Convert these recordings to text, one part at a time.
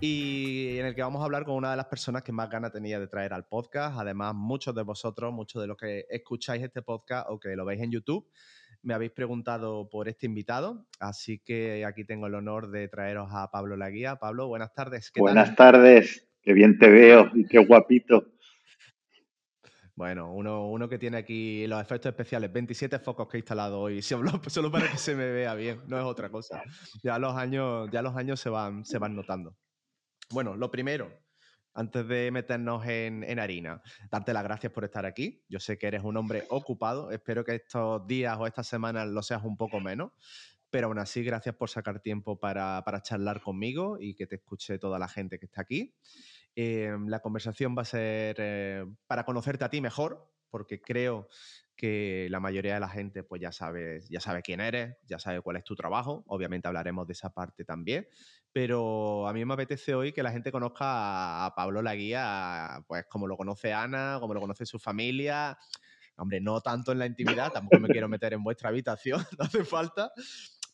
y en el que vamos a hablar con una de las personas que más ganas tenía de traer al podcast. Además, muchos de vosotros, muchos de los que escucháis este podcast o que lo veis en YouTube, me habéis preguntado por este invitado, así que aquí tengo el honor de traeros a Pablo Laguía. Pablo, buenas tardes. buenas tardes, qué bien te veo y qué guapito. Bueno, uno, uno, que tiene aquí los efectos especiales, 27 focos que he instalado hoy, solo, solo para que se me vea bien, no es otra cosa. Ya los años, ya los años se, van, se van notando. Bueno, lo primero, antes de meternos en, en, harina, darte las gracias por estar aquí. Yo sé que eres un hombre ocupado, espero que estos días o estas semanas lo seas un poco menos, pero aún así gracias por sacar tiempo para, para charlar conmigo y que te escuche toda la gente que está aquí. Em, la conversación va a ser eh, para conocerte a ti mejor, porque creo que la mayoría de la gente pues ya sabe, ya sabe quién eres, ya sabe cuál es tu trabajo, obviamente hablaremos de esa parte también, pero a mí me apetece hoy que la gente conozca a Pablo Laguía, pues como lo conoce Ana, como lo conoce su familia, hombre, no tanto en la intimidad, tampoco me quiero meter en vuestra habitación, no hace falta,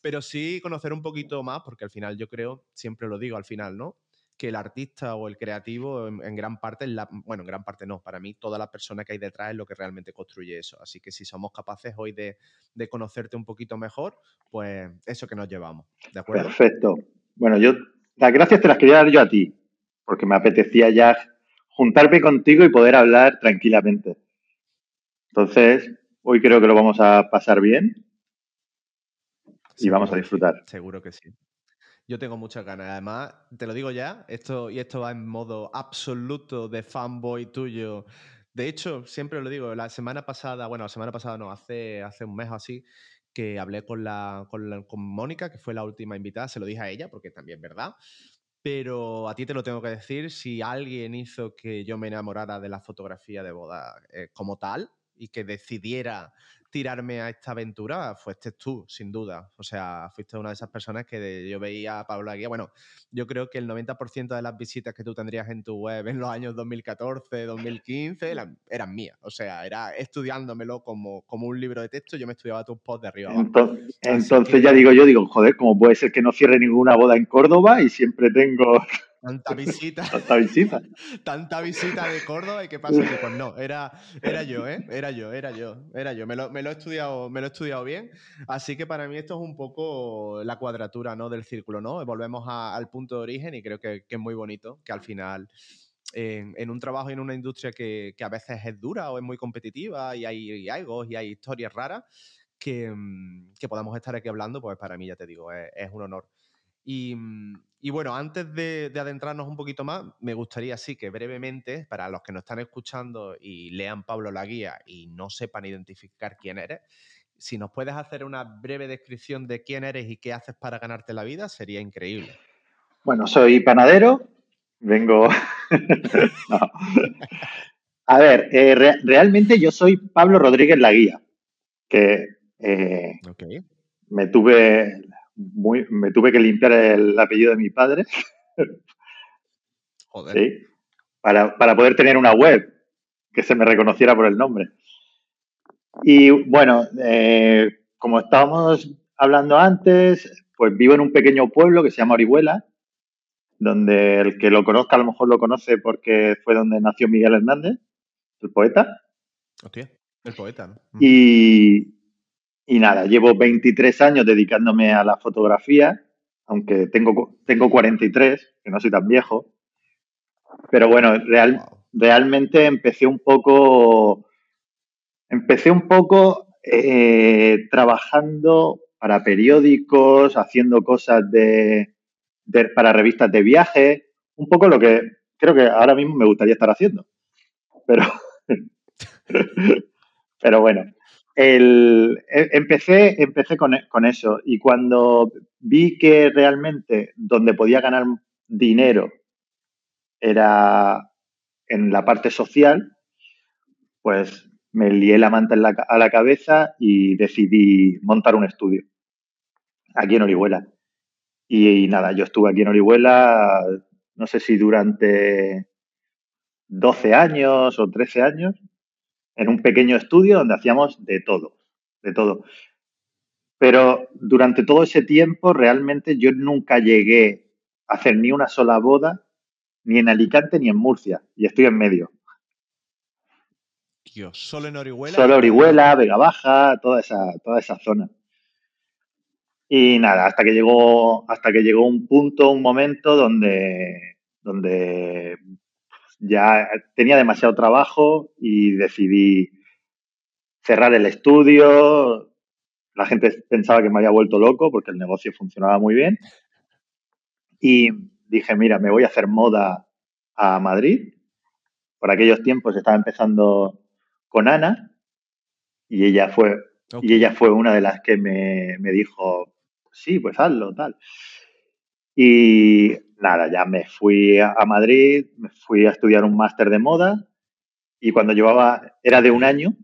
pero sí conocer un poquito más, porque al final yo creo, siempre lo digo al final, ¿no? Que el artista o el creativo en, gran parte, la, bueno, en gran parte no, para mí toda la persona que hay detrás es lo que realmente construye eso. Así que si somos capaces hoy de, conocerte un poquito mejor, pues eso que nos llevamos. ¿De acuerdo? Perfecto. Bueno, yo las gracias te las quería dar yo a ti, porque me apetecía ya juntarme contigo y poder hablar tranquilamente. Entonces, hoy creo que lo vamos a pasar bien y vamos a disfrutar. seguro que sí. Yo tengo muchas ganas. Además, te lo digo ya, esto, y esto va en modo absoluto de fanboy tuyo. De hecho, siempre lo digo, la semana pasada, bueno, la semana pasada no, hace, hace un mes o así, que hablé con, la, con, con Mónica, que fue la última invitada, se lo dije a ella, porque también verdad. Pero a ti te lo tengo que decir, si alguien hizo que yo me enamorara de la fotografía de boda eh, como tal y que decidiera tirarme a esta aventura fuiste tú, sin duda. O sea, fuiste una de esas personas que yo veía a Pablo Aguía. Bueno, yo creo que el 90% de las visitas que tú tendrías en tu web en los años 2014, 2015 eran, mías. O sea, era estudiándomelo como, como un libro de texto, yo me estudiaba tus posts de arriba. Entonces, entonces ya digo yo, digo, joder, ¿cómo puede ser que no cierre ninguna boda en Córdoba y siempre tengo Tanta visita. Tanta visita. Tanta visita de Córdoba y qué pasa que pues no, era, era yo, ¿eh? Era yo, era yo, era yo. Me lo, me lo, he estudiado, me lo he estudiado bien. Así que para mí esto es un poco la cuadratura, ¿no? Del círculo, ¿no? Volvemos al punto de origen y creo que, es muy bonito que al final en, un trabajo y en una industria que, a veces es dura o es muy competitiva y hay, y y hay historias raras, que, mm, que, podamos estar aquí hablando, pues para mí, ya te digo, es un honor. Mm, y, bueno, antes de, adentrarnos un poquito más, me gustaría sí que brevemente, para los que nos están escuchando y lean Pablo la guía y no sepan identificar quién eres, si nos puedes hacer una breve descripción de quién eres y qué haces para ganarte la vida, sería increíble. Bueno, soy panadero, vengo... A ver, eh, realmente yo soy Pablo Rodríguez la guía, que eh, me tuve me tuve que limpiar el apellido de mi padre. Joder. ¿sí? Para, poder tener una web que se me reconociera por el nombre. Y bueno, eh, como estábamos hablando antes, pues vivo en un pequeño pueblo que se llama Orihuela, donde el que lo conozca a lo mejor lo conoce porque fue donde nació Miguel Hernández, el poeta. Hostia, el poeta, ¿no? Y, y nada, llevo 23 años dedicándome a la fotografía, aunque tengo, tengo 43, que no soy tan viejo. Pero bueno, real, realmente empecé un poco, empecé un poco eh, trabajando para periódicos, haciendo cosas de, para revistas de viaje, un poco lo que creo que ahora mismo me gustaría estar haciendo. Pero, pero bueno, el, e, empecé, empecé con, eso y cuando vi que realmente donde podía ganar dinero era en la parte social, pues me lié la manta a la cabeza y decidí montar un estudio aquí en Orihuela. Y, y, nada, yo estuve aquí en Orihuela, no sé si durante 12 años o 13 años, en un pequeño estudio donde hacíamos de todo, de todo. Pero durante todo ese tiempo realmente yo nunca llegué hacer ni una sola boda, ni en Alicante ni en Murcia, y estoy en medio. Dios, solo en Orihuela. Solo Orihuela, Vega Baja, toda esa, toda esa zona. Y nada, hasta que llegó, hasta que llegó un punto, un momento donde, donde ya tenía demasiado trabajo y decidí cerrar el estudio. La gente pensaba que me había vuelto loco porque el negocio funcionaba muy bien. Y dije, mira, me voy a hacer moda a Madrid. Por aquellos tiempos estaba empezando con Ana y ella fue, y ella fue una de las que me, me dijo, sí, pues hazlo, tal. Y nada, ya me fui a Madrid, me fui a estudiar un máster de moda y cuando llevaba, era de un año,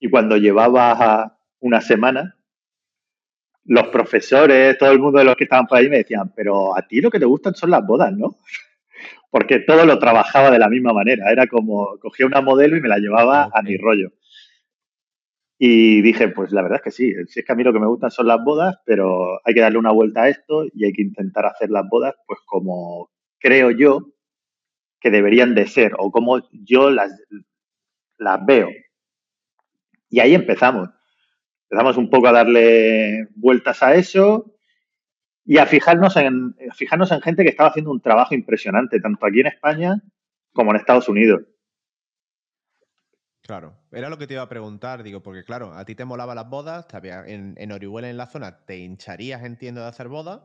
y cuando llevaba una semana, los profesores, todo el mundo de los que estaban por ahí me decían, pero a ti lo que te gustan son las bodas, ¿no? Porque todo lo trabajaba de la misma manera, era como cogía una modelo y me la llevaba a mi rollo. Y dije, pues la verdad es que sí, si es que a mí lo que me gustan son las bodas, pero hay que darle una vuelta a esto y hay que intentar hacer las bodas pues como creo yo que deberían de ser o como yo las, las veo. Y ahí empezamos. Empezamos un poco a darle vueltas a eso y a fijarnos en, a fijarnos en gente que estaba haciendo un trabajo impresionante, tanto aquí en España como en Estados Unidos. Claro, era lo que te iba a preguntar, digo, porque claro, a ti te molaba las bodas, en, en Orihuela, en la zona, te hincharías, entiendo, de hacer bodas,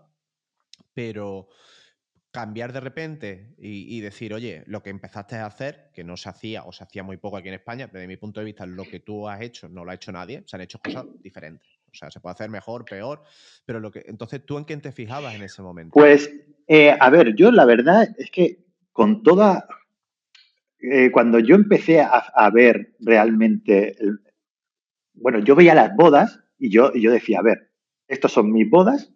pero cambiar de repente y, decir, oye, lo que empezaste a hacer, que no se hacía o se hacía muy poco aquí en España, desde mi punto de vista, lo que tú has hecho no lo ha hecho nadie, se han hecho cosas diferentes. O sea, se puede hacer mejor, peor, pero lo que. Entonces, ¿tú en quién te fijabas en ese momento? Pues, eh, a ver, yo la verdad es que con toda eh, cuando yo empecé a, ver realmente, bueno, yo veía las bodas y yo, yo decía, a ver, estos son mis bodas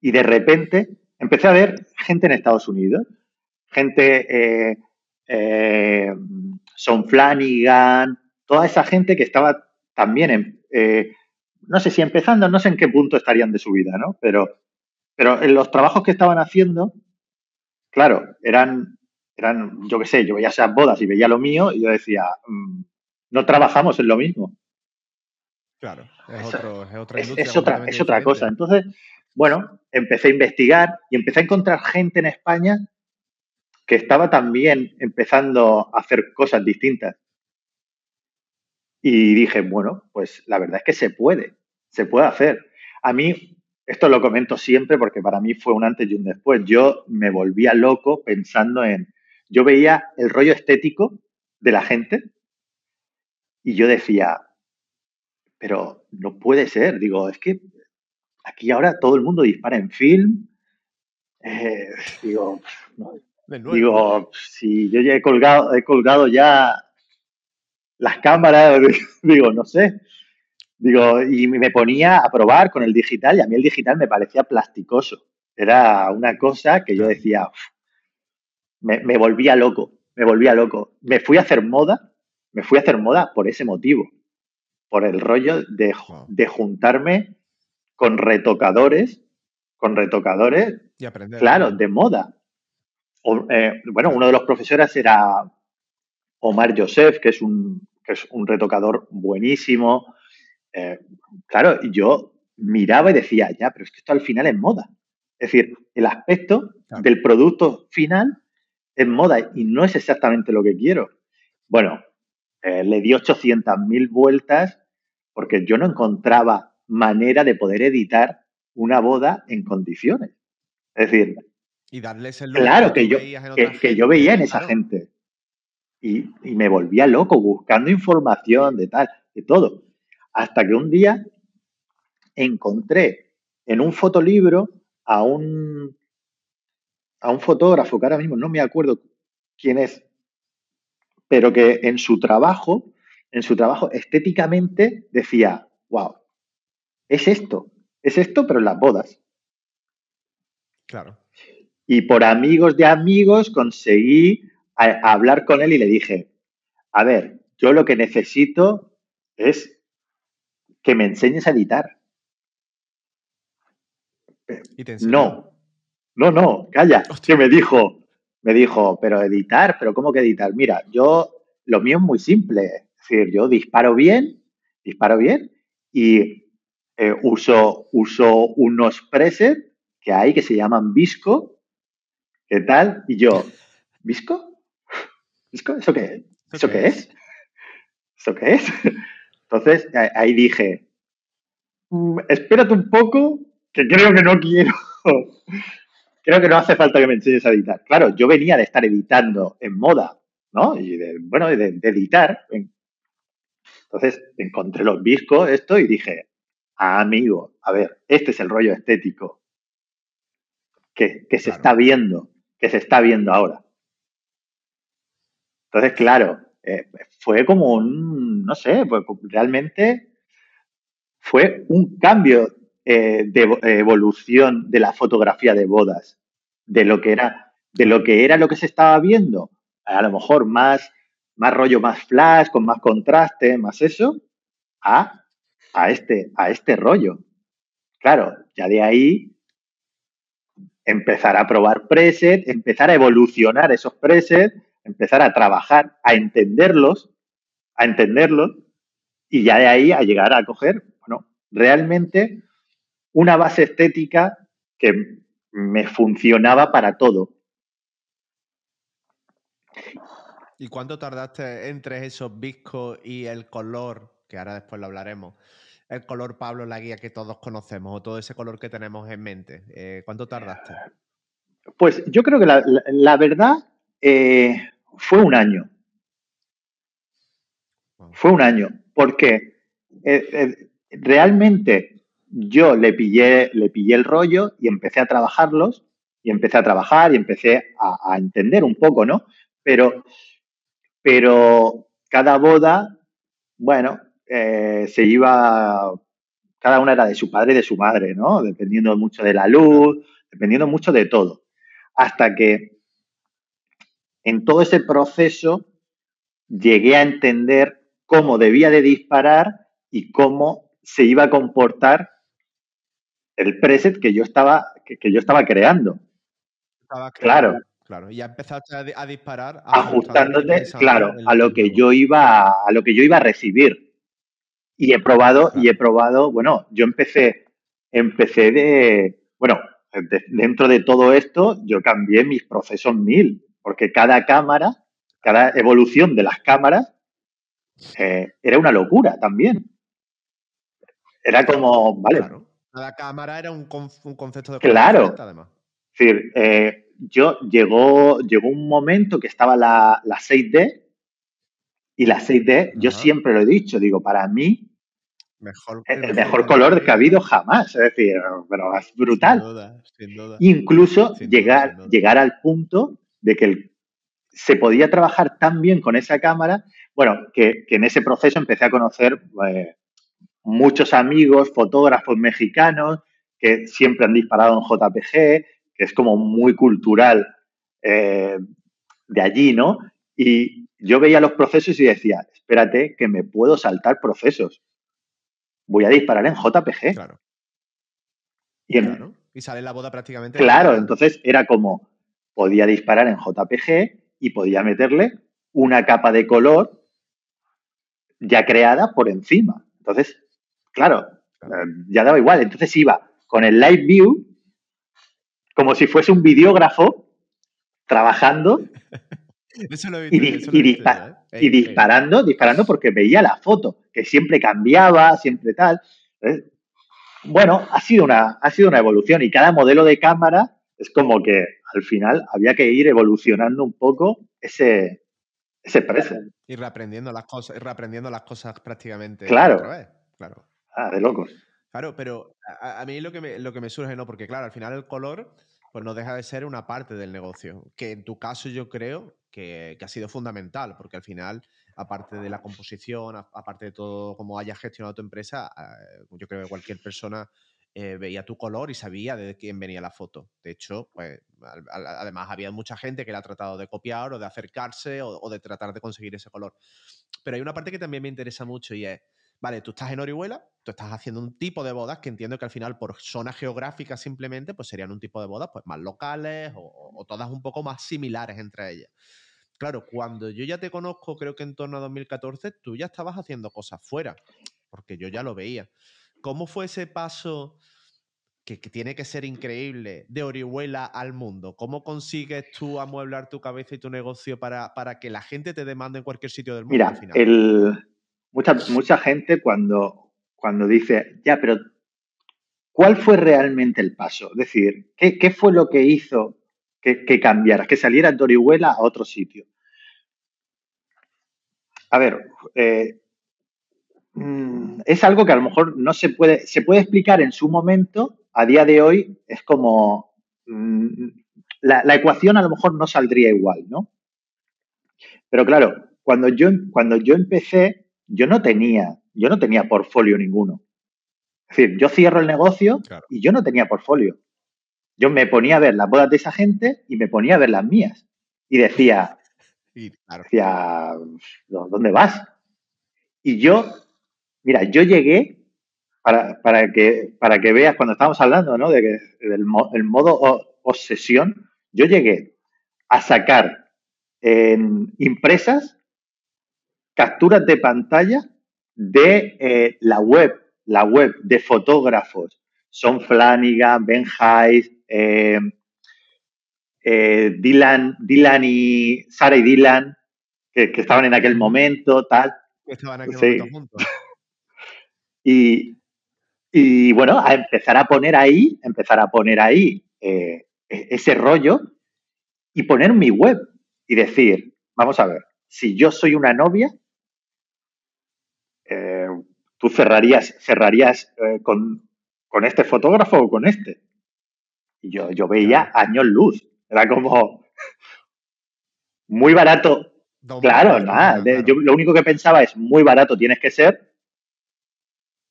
y de repente empecé a ver gente en Estados Unidos, gente, eh, eh, Son Flanagan, toda esa gente que estaba también en, no sé si empezando, no sé en qué punto estarían de su vida, ¿no? Pero, pero en los trabajos que estaban haciendo, claro, eran eran, yo qué sé, yo veía esas bodas y veía lo mío y yo decía, mm, no trabajamos en lo mismo. Claro, es, otra Es, otra, es otra cosa. Entonces, bueno, empecé a investigar y empecé a encontrar gente en España que estaba también empezando a hacer cosas distintas. Y dije, bueno, pues la verdad es que se puede, se puede hacer. A mí, esto lo comento siempre porque para mí fue un antes y un después. Yo me volvía loco pensando en, yo veía el rollo estético de la gente y yo decía, pero no puede ser, digo, es que aquí ahora todo el mundo dispara en film. Eh, digo, digo, si yo ya he colgado, he colgado ya las cámaras, digo, no sé. Digo, y me ponía a probar con el digital y a mí el digital me parecía plasticoso. Era una cosa que yo decía, me, volvía loco, me volvía loco. Me fui a hacer moda, me fui a hacer moda por ese motivo, por el rollo de, de juntarme con retocadores, con retocadores, y aprender, claro, de moda. Eh, bueno, uno de los profesores era Omar Joseph, que es un, que es un retocador buenísimo. Eh, claro, yo miraba y decía, ya, pero es que esto al final es moda. Es decir, el aspecto del producto final en moda y no es exactamente lo que quiero. Bueno, eh, le di 800.000 vueltas porque yo no encontraba manera de poder editar una boda en condiciones. Es decir, y darles el claro que, yo, que, yo veía en esa gente. Y, y, me volvía loco buscando información de tal, de todo. Hasta que un día encontré en un fotolibro a un a un fotógrafo que ahora mismo no me acuerdo quién es, pero que en su trabajo, en su trabajo estéticamente decía, wow, es esto, es esto, pero en las bodas. Claro. Y por amigos de amigos conseguí hablar con él y le dije, a ver, yo lo que necesito es que me enseñes a editar. ¿Y te no, no, no, calla, que me dijo, me dijo, pero editar, pero ¿cómo que editar? Mira, yo, lo mío es muy simple, es decir, yo disparo bien, disparo bien y eh, uso, uso unos presets que hay que se llaman Visco, ¿qué tal? Y yo, ¿Visco? ¿Visco? ¿Eso qué es? ¿Eso qué es? ¿Eso qué es? Entonces ahí dije, mm, espérate un poco, que creo que no quiero. Creo que no hace falta que me enseñes a editar. Claro, yo venía de estar editando en moda, ¿no? Y de, bueno, de, editar. Entonces encontré los viscos, esto, y dije, ah, amigo, a ver, este es el rollo estético que, se está viendo, que se está viendo ahora. Entonces, claro, eh, fue como un, no sé, pues realmente fue un cambio eh, de evolución de la fotografía de bodas, de lo que era, de lo que era lo que se estaba viendo, a lo mejor más, más rollo, más flash, con más contraste, más eso, a, a, este, a este rollo. Claro, ya de ahí empezar a probar presets, empezar a evolucionar esos presets, empezar a trabajar, a entenderlos, a entenderlos, y ya de ahí a llegar a coger, bueno, realmente una base estética que me funcionaba para todo. ¿Y cuánto tardaste entre esos viscos y el color, que ahora después lo hablaremos, el color Pablo la guía que todos conocemos o todo ese color que tenemos en mente? Eh, ¿Cuánto tardaste? Pues yo creo que la, verdad eh, fue un año. Fue un año, porque eh, realmente yo le pillé, le pillé el rollo y empecé a trabajarlos y empecé a trabajar y empecé a, entender un poco, ¿no? Pero, pero cada boda, bueno, eh, se iba, cada una era de su padre y de su madre, ¿no? Dependiendo mucho de la luz, dependiendo mucho de todo. Hasta que en todo ese proceso llegué a entender cómo debía de disparar y cómo se iba a comportar el preset que yo estaba, que, yo estaba creando. claro. Claro, y ya empezaste a, disparar. Ajustándote, claro, a lo que yo iba, a lo que yo iba a recibir. Y he probado, y he probado, bueno, yo empecé, empecé de, bueno, dentro de todo esto, yo cambié mis procesos mil, porque cada cámara, cada evolución de las cámaras, eh, era una locura también. Era como, vale. Claro. Cada cámara era un, concepto de Claro. Además. Es decir, eh, yo llegó, llegó un momento que estaba la, la 6D y la 6D, yo siempre lo he dicho, digo, para mí, mejor, el, mejor, color que ha habido jamás. Es decir, pero es brutal. Sin duda, sin duda. Incluso llegar, llegar al punto de que se podía trabajar tan bien con esa cámara, bueno, que, en ese proceso empecé a conocer eh, muchos amigos, fotógrafos mexicanos que siempre han disparado en JPG, que es como muy cultural eh, de allí, ¿no? Y yo veía los procesos y decía, espérate, que me puedo saltar procesos. Voy a disparar en JPG. Claro. Y, y sale la boda prácticamente. Claro, entonces era como, podía disparar en JPG y podía meterle una capa de color ya creada por encima. Entonces, claro, eh, ya daba igual. Entonces iba con el live view como si fuese un videógrafo trabajando y, disparando, disparando porque veía la foto, que siempre cambiaba, siempre tal. Bueno, ha sido, una, ha sido una evolución y cada modelo de cámara es como que al final había que ir evolucionando un poco ese, ese present. Ir reaprendiendo las cosas, reaprendiendo las cosas prácticamente claro. Claro. Ah, de locos. Claro, pero a, mí lo que, me, lo que me surge, ¿no? Porque claro, al final el color pues no deja de ser una parte del negocio, que en tu caso yo creo que, ha sido fundamental, porque al final, aparte de la composición, aparte de todo cómo hayas gestionado tu empresa, eh, yo creo que cualquier persona eh, veía tu color y sabía de quién venía la foto. De hecho, pues además había mucha gente que la ha tratado de copiar o de acercarse o, o de tratar de conseguir ese color. Pero hay una parte que también me interesa mucho y es vale, tú estás en Orihuela, tú estás haciendo un tipo de bodas que entiendo que al final por zona geográfica simplemente pues serían un tipo de bodas pues más locales o, todas un poco más similares entre ellas. Claro, cuando yo ya te conozco, creo que en torno a 2014, tú ya estabas haciendo cosas fuera, porque yo ya lo veía. ¿Cómo fue ese paso que, tiene que ser increíble de Orihuela al mundo? ¿Cómo consigues tú amueblar tu cabeza y tu negocio para, para que la gente te demande en cualquier sitio del mundo? Mira, El, mucha, mucha gente cuando, cuando dice, ya, pero ¿cuál fue realmente el paso? Es decir, ¿qué, fue lo que hizo que, que cambiara, que saliera de Orihuela a otro sitio? A ver, eh, mm, es algo que a lo mejor no se puede, se puede explicar en su momento, a día de hoy es como, mm, la, la, ecuación a lo mejor no saldría igual, ¿no? Pero claro, cuando yo, cuando yo empecé, yo no tenía yo no tenía portfolio ninguno. Es decir, yo cierro el negocio y yo no tenía portfolio. Yo me ponía a ver las bodas de esa gente y me ponía a ver las mías. Y decía, decía, ¿dónde vas? Y yo, mira, yo llegué, para, para, que, para que veas cuando estábamos hablando, ¿no? De que del el modo obsesión, yo llegué a sacar en impresas capturas de pantalla de eh, la web, la web de fotógrafos. Son Flanagan, Ben Hayes, eh, eh, Dylan, Dylan y Sara y Dylan, que, estaban en aquel momento, tal. Estaban en aquel momento juntos. Y, y, bueno, a empezar a poner ahí, empezar a poner ahí e, ese rollo y poner mi web y decir, vamos a ver, si yo soy una novia, tú cerrarías, cerrarías eh, con, este fotógrafo o con este. Y yo, yo veía años luz. Era como muy barato. claro, nada. Yo lo único que pensaba es muy barato tienes que ser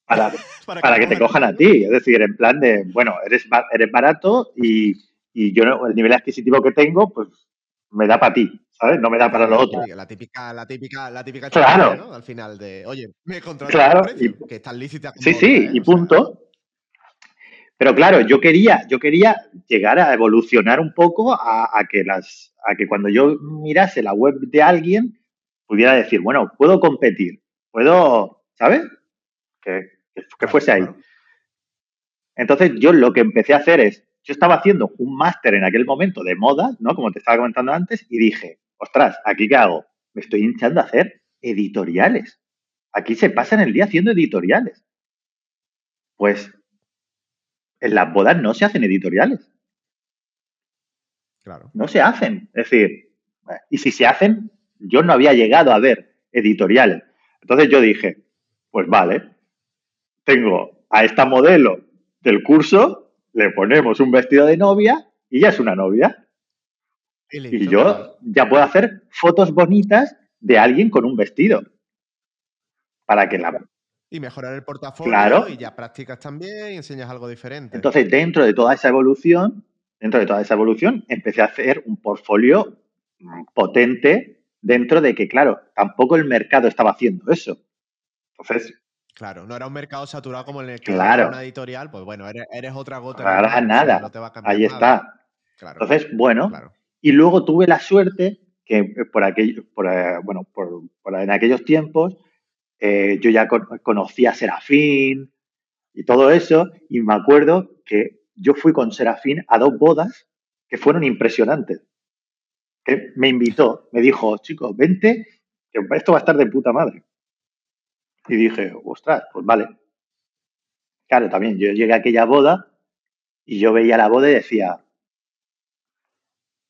para, para, que, te cojan a ti. Es decir, en plan de, bueno, eres, eres barato y, y yo el nivel adquisitivo que tengo, pues me da para ti. ¿Sabes? No me da para lo otro. La típica, la típica, la típica claro. ¿no? Al final de, oye, me contrato claro, precio, que están lícitas. Sí, sí, ¿eh? y punto. Pero claro, yo quería, yo quería llegar a evolucionar un poco a, que las, a que cuando yo mirase la web de alguien pudiera decir, bueno, puedo competir, puedo, ¿sabes? Que, que, fuese ahí. Entonces yo lo que empecé a hacer es, yo estaba haciendo un máster en aquel momento de moda, ¿no? Como te estaba comentando antes, y dije, ostras, ¿aquí qué hago? Me estoy hinchando a hacer editoriales. Aquí se pasan el día haciendo editoriales. Pues en las bodas no se hacen editoriales. Claro. No se hacen. Es decir, y si se hacen, yo no había llegado a ver editoriales. Entonces yo dije, pues vale, tengo a esta modelo del curso, le ponemos un vestido de novia y ya es una novia. Y, yo ya puedo hacer fotos bonitas de alguien con un vestido. Para que la. Y mejorar el portafolio y ya practicas también y enseñas algo diferente. Entonces, dentro de toda esa evolución, dentro de toda esa evolución, empecé a hacer un portfolio potente dentro de que, claro, tampoco el mercado estaba haciendo eso. Entonces. Claro, no era un mercado saturado como en el que claro. una editorial, pues bueno, eres, otra gota. Nada. Ahí está. Entonces, bueno, y luego tuve la suerte que eh, por aquello, por, eh, bueno, por, en aquellos tiempos eh, yo ya conocía a Serafín y todo eso, y me acuerdo que yo fui con Serafín a dos bodas que fueron impresionantes. Me invitó, me dijo, chicos, vente, que esto va a estar de puta madre. Y dije, ostras, pues vale. Claro, también yo llegué a aquella boda y yo veía la boda y decía,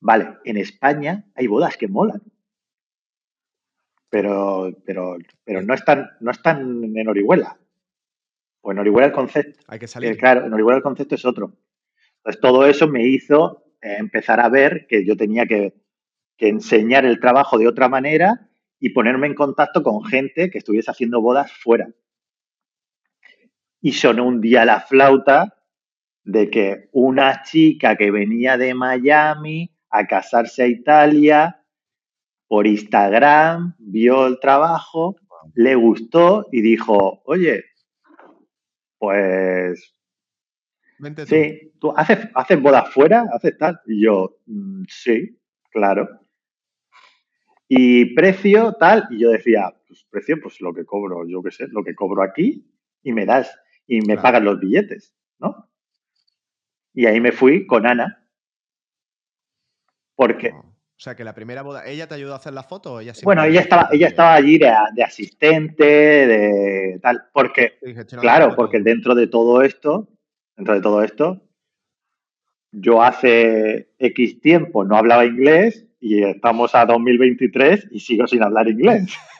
Vale, en España hay bodas que molan. Pero, pero, pero no están, no están en Orihuela. O en Orihuela el concepto. Hay que salir. Eh, claro, en Orihuela el concepto es otro. Entonces todo eso me hizo eh, empezar a ver que yo tenía que, que enseñar el trabajo de otra manera y ponerme en contacto con gente que estuviese haciendo bodas fuera. Y sonó un día la flauta de que una chica que venía de Miami a casarse a Italia por Instagram, vio el trabajo le gustó y dijo, oye, pues Vente tú. sí, tú haces, haces bodas fuera, haces tal. Y yo, "Mm, sí, claro. Y precio, tal. Y yo decía, pues precio, pues lo que cobro, yo qué sé, lo que cobro aquí y me das, y me Claro. pagas los billetes, ¿no? Y ahí me fui con Ana. Porque, O sea, que la primera boda, ¿ella te ayudó a hacer la foto o ella bueno, ella estaba, ella estaba allí de, de asistente, de tal, porque, claro, porque dentro de todo esto, dentro de todo esto, yo hace X tiempo no hablaba inglés y estamos a 2023 y sigo sin hablar inglés.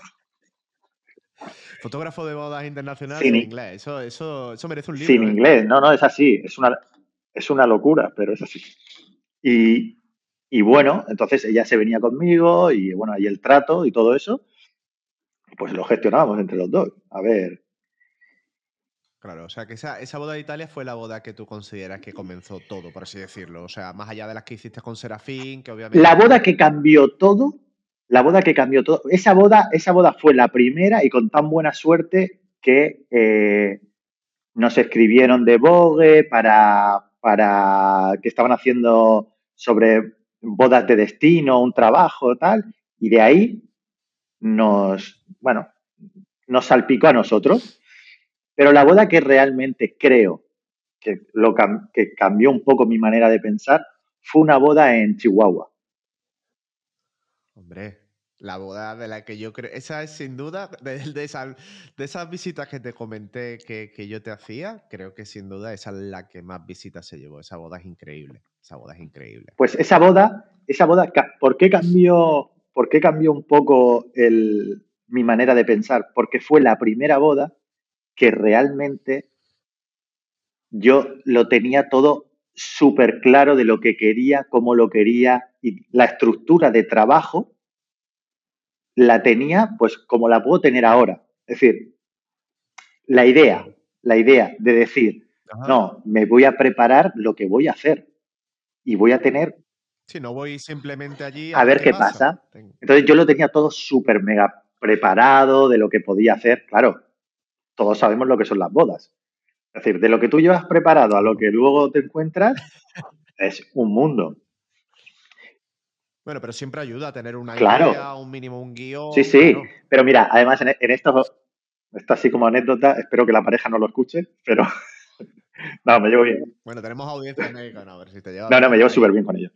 Fotógrafo de bodas internacionales Sin inglés. Eso, eso, eso merece un libro. Sin ¿eh? inglés, no, no, es así, es una, es una locura, pero es así. Y, y bueno, entonces ella se venía conmigo y bueno, ahí el trato y todo eso, pues lo gestionábamos entre los dos. A ver, Claro, o sea que esa, esa boda de Italia fue la boda que tú consideras que comenzó todo, por así decirlo. O sea, más allá de las que hiciste con Serafín, que obviamente. la boda que cambió todo, la boda que cambió todo, esa boda, esa boda fue la primera y con tan buena suerte que eh, nos escribieron de Vogue para, para que estaban haciendo sobre bodas de destino, un trabajo, tal, y de ahí nos, bueno, nos salpicó a nosotros. Pero la boda que realmente creo que, lo, que cambió un poco mi manera de pensar fue una boda en Chihuahua. Hombre, la boda de la que yo creo. Esa es sin duda, de, de, esa- de esas visitas que te comenté que, que yo te hacía, creo que sin duda esa es la que más visitas se llevó. Esa boda es increíble. Esa boda es increíble. Pues esa boda, esa boda, ¿por qué cambió, por qué cambió un poco el, mi manera de pensar? Porque fue la primera boda que realmente yo lo tenía todo súper claro de lo que quería, cómo lo quería y la estructura de trabajo la tenía pues como la puedo tener ahora. Es decir, la idea, la idea de decir, Ajá. no, me voy a preparar lo que voy a hacer y voy a tener Sí, no voy simplemente allí a ver qué pasa. Entonces yo lo tenía todo súper mega preparado de lo que podía hacer. Claro, todos sabemos lo que son las bodas. Es decir, de lo que tú llevas preparado a lo que luego te encuentras es un mundo. Bueno, pero siempre ayuda a tener una Claro. idea, un mínimo, un guion. Sí, sí. claro. Pero mira, además en, en esto, esto así como anécdota, espero que la pareja no lo escuche, pero no, me llevo bien. Bueno, tenemos audiencia médica, no, a ver si te llevas No, no, me llevo súper bien con ellos.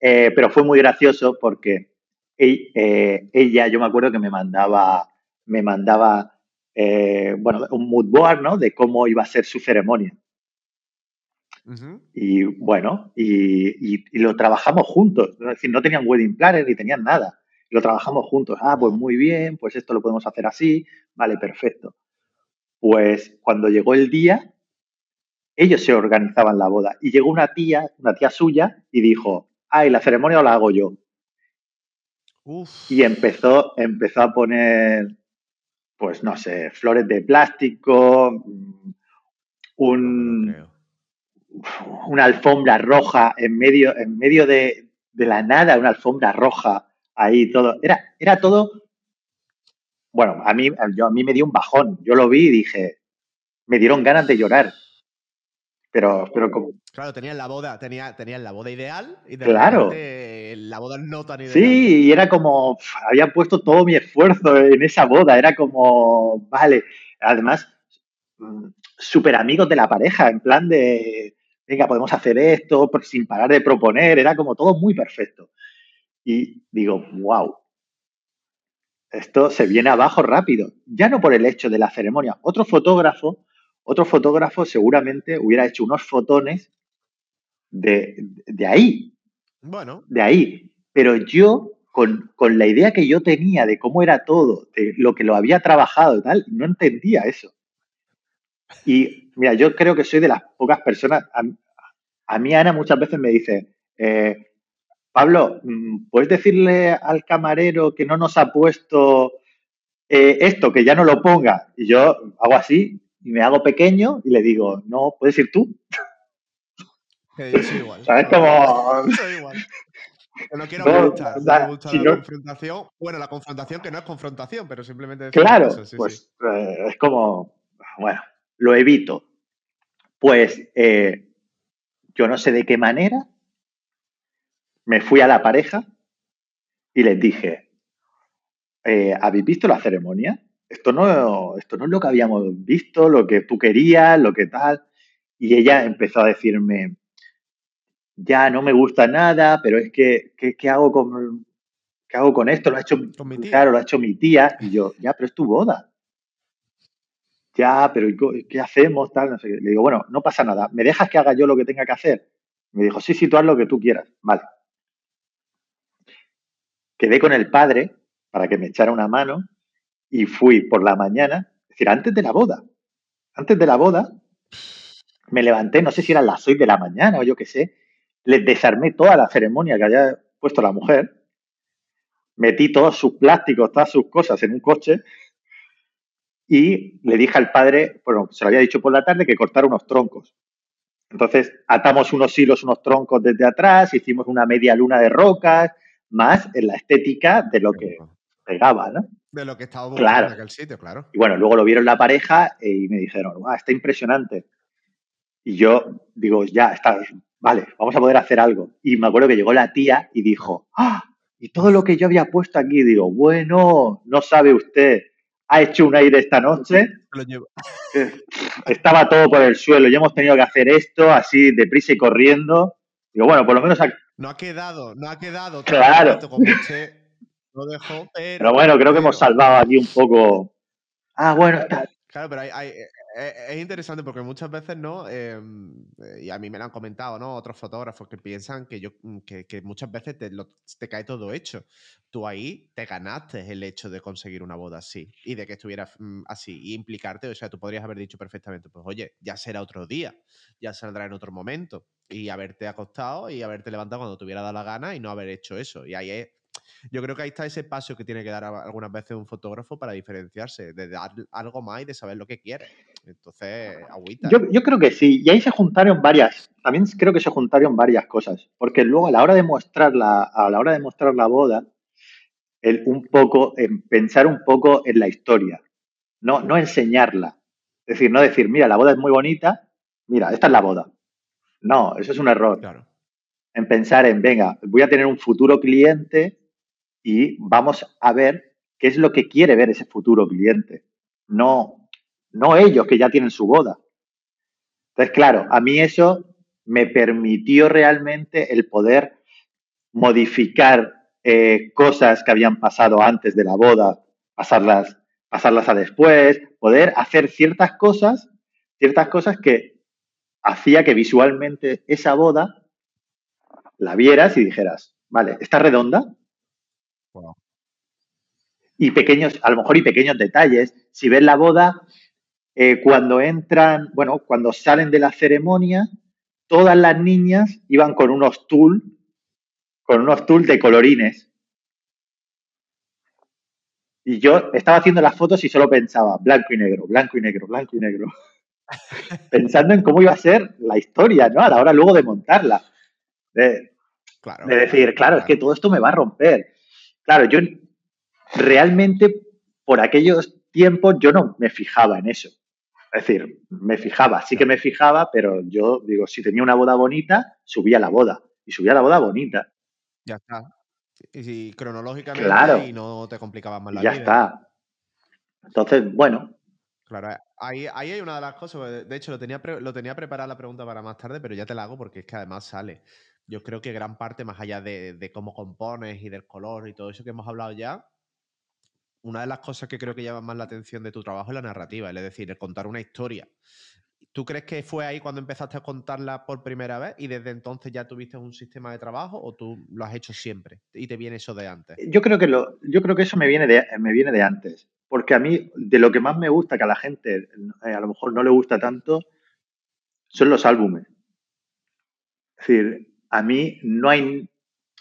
Eh, pero fue muy gracioso porque eh, ella, yo me acuerdo que me mandaba, me mandaba, eh, bueno, un mood board, ¿no? De cómo iba a ser su ceremonia. Y bueno, y, y- y lo trabajamos juntos. Es decir, no tenían wedding planner ni tenían nada. Lo trabajamos juntos. Ah, pues muy bien, pues esto lo podemos hacer así. Vale, perfecto. Pues cuando llegó el día, ellos se organizaban la boda. Y llegó una tía, una tía suya, y dijo, ay, la ceremonia la hago yo. Uf. Y empezó, empezó a poner, pues no sé, flores de plástico, mm, No un, una alfombra roja en medio, en medio de, de la nada, una alfombra roja ahí todo. Era, era todo. Bueno, a mí, yo, a mí me dio un bajón. Yo lo vi y dije, me dieron ganas de llorar. Pero, pero como, Claro, tenían la boda, tenía, tenían la boda ideal y de Claro. repente eh, la boda no tan ideal. sí, y era como, había puesto todo mi esfuerzo en esa boda. Era como, vale. Además, mm, súper amigos de la pareja, en plan de, venga, podemos hacer esto, sin parar de proponer. Era como todo muy perfecto. Y digo, wow, esto se viene abajo rápido. Ya no por el hecho de la ceremonia. Otro fotógrafo, otro fotógrafo seguramente hubiera hecho unos fotones de, de ahí, Bueno, de ahí. Pero yo, con, con la idea que yo tenía de cómo era todo, de lo que lo había trabajado y tal, no entendía eso. Y mira, yo creo que soy de las pocas personas. A, a mí, Ana, muchas veces me dice, eh, Pablo, mm, ¿puedes decirle al camarero que no nos ha puesto eh, esto, que ya no lo ponga? Y yo hago así y me hago pequeño y le digo, no, puedes ir tú. que yo soy igual. ¿Sabes? soy igual. Como, Soy igual. no quiero molestar, no me gusta la confrontación. Bueno, la confrontación que no es confrontación, pero simplemente... Claro, pues eh, es como, bueno, lo evito. Pues eh, yo no sé de qué manera me fui a la pareja y les dije, eh, ¿habéis visto la ceremonia? Esto no, esto no es lo que habíamos visto, lo que tú querías, lo que tal. Y ella empezó a decirme, ya no me gusta nada, pero es que, ¿qué, hago con, ¿qué hago con esto? Lo ha hecho, claro, lo ha hecho mi tía. Y yo, ya, pero es tu boda. Ya, pero ¿qué hacemos? Tal, Le digo, bueno, no pasa nada. ¿Me dejas que haga yo lo que tenga que hacer? Me dijo, sí, sí, tú haz lo que tú quieras. Vale. Quedé con el padre para que me echara una mano y fui por la mañana, es decir, antes de la boda. Antes de la boda, me levanté, no sé si eran las 6 de la mañana o yo qué sé, les desarmé toda la ceremonia que había puesto la mujer, metí todos sus plásticos, todas sus cosas en un coche y le dije al padre, bueno, se lo había dicho por la tarde, que cortara unos troncos. Entonces atamos unos hilos, unos troncos desde atrás, hicimos una media luna de rocas, más en la estética de lo que pegaba, ¿no? De lo que estaba buscando en aquel sitio, claro. Y bueno, luego lo vieron la pareja y me dijeron, está impresionante. Y yo digo, ya, está, vale, vamos a poder hacer algo. Y me acuerdo que llegó la tía y dijo, ¡ah! Y todo lo que yo había puesto aquí, digo, bueno, no sabe usted, ha hecho un aire esta noche. Estaba todo por el suelo y hemos tenido que hacer esto así deprisa y corriendo. Digo, bueno, por lo menos... No ha quedado, no ha quedado. Claro. Como lo dejó, pero... pero bueno, creo que hemos salvado aquí un poco... Ah, bueno, está, Claro, pero hay, eh, eh, es interesante porque muchas veces, ¿no? Em, eh, y a mí me lo han comentado, ¿no? Otros fotógrafos que piensan que, yo, mm, que, muchas veces te, te, cae todo hecho. Tú ahí te ganaste el hecho de conseguir una boda así y de que estuviera mm, así y implicarte. O sea, tú podrías haber dicho perfectamente, pues oye, ya será otro día, ya saldrá en otro momento y haberte acostado y haberte levantado cuando te hubiera dado la gana y no haber hecho eso. Y ahí es yo creo que ahí está ese paso que tiene que dar algunas veces un fotógrafo para diferenciarse, de dar algo más y de saber lo que quiere. Entonces, agüita. Yo, yo, creo que sí, y ahí se juntaron varias, también creo que se juntaron varias cosas, porque luego a la hora de mostrar la, a la, hora de mostrar la boda, el, un poco, en pensar un poco en la historia, no, no enseñarla. Es decir, no decir, mira, la boda es muy bonita, mira, esta es la boda. No, eso es un error. Claro. En pensar en, venga, voy a tener un futuro cliente y vamos a ver qué es lo que quiere ver ese futuro cliente, no, no ellos que ya tienen su boda. Entonces, claro, a mí eso me permitió realmente el poder modificar eh, cosas que habían pasado antes de la boda, pasarlas, pasarlas a después, poder hacer ciertas cosas, ciertas cosas que hacía que visualmente esa boda la vieras y dijeras, vale, está redonda, y pequeños, a lo mejor y pequeños detalles. Si ves la boda, eh, cuando entran, bueno, cuando salen de la ceremonia, todas las niñas iban con unos tul, con unos tul de colorines. Y yo estaba haciendo las fotos y solo pensaba blanco y negro, blanco y negro, blanco y negro. Pensando en cómo iba a ser la historia, ¿no? A la hora luego de montarla. De, de decir, claro, es que todo esto me va a romper. Claro, yo realmente por aquellos tiempos yo no me fijaba en eso. Es decir, me fijaba, sí que me fijaba, pero yo digo, si tenía una boda bonita, subía la boda. Y subía la boda bonita. Ya está. Y, cronológicamente y no te complicabas más la vida. Ya está. Entonces, bueno. Claro, ahí, ahí hay una de las cosas. De hecho, lo tenía, lo tenía preparada la pregunta para más tarde, pero ya te la hago porque es que además sale yo creo que gran parte, más allá de, cómo compones y del color y todo eso que hemos hablado ya, una de las cosas que creo que llama más la atención de tu trabajo es la narrativa, es decir, el contar una historia. ¿Tú crees que fue ahí cuando empezaste a contarla por primera vez y desde entonces ya tuviste un sistema de trabajo o tú lo has hecho siempre y te viene eso de antes? Yo creo que, lo, yo creo que eso me viene, de, me viene de antes, porque a mí de lo que más me gusta, que a la gente eh, a lo mejor no le gusta tanto, son los álbumes. Es decir, a mí no hay,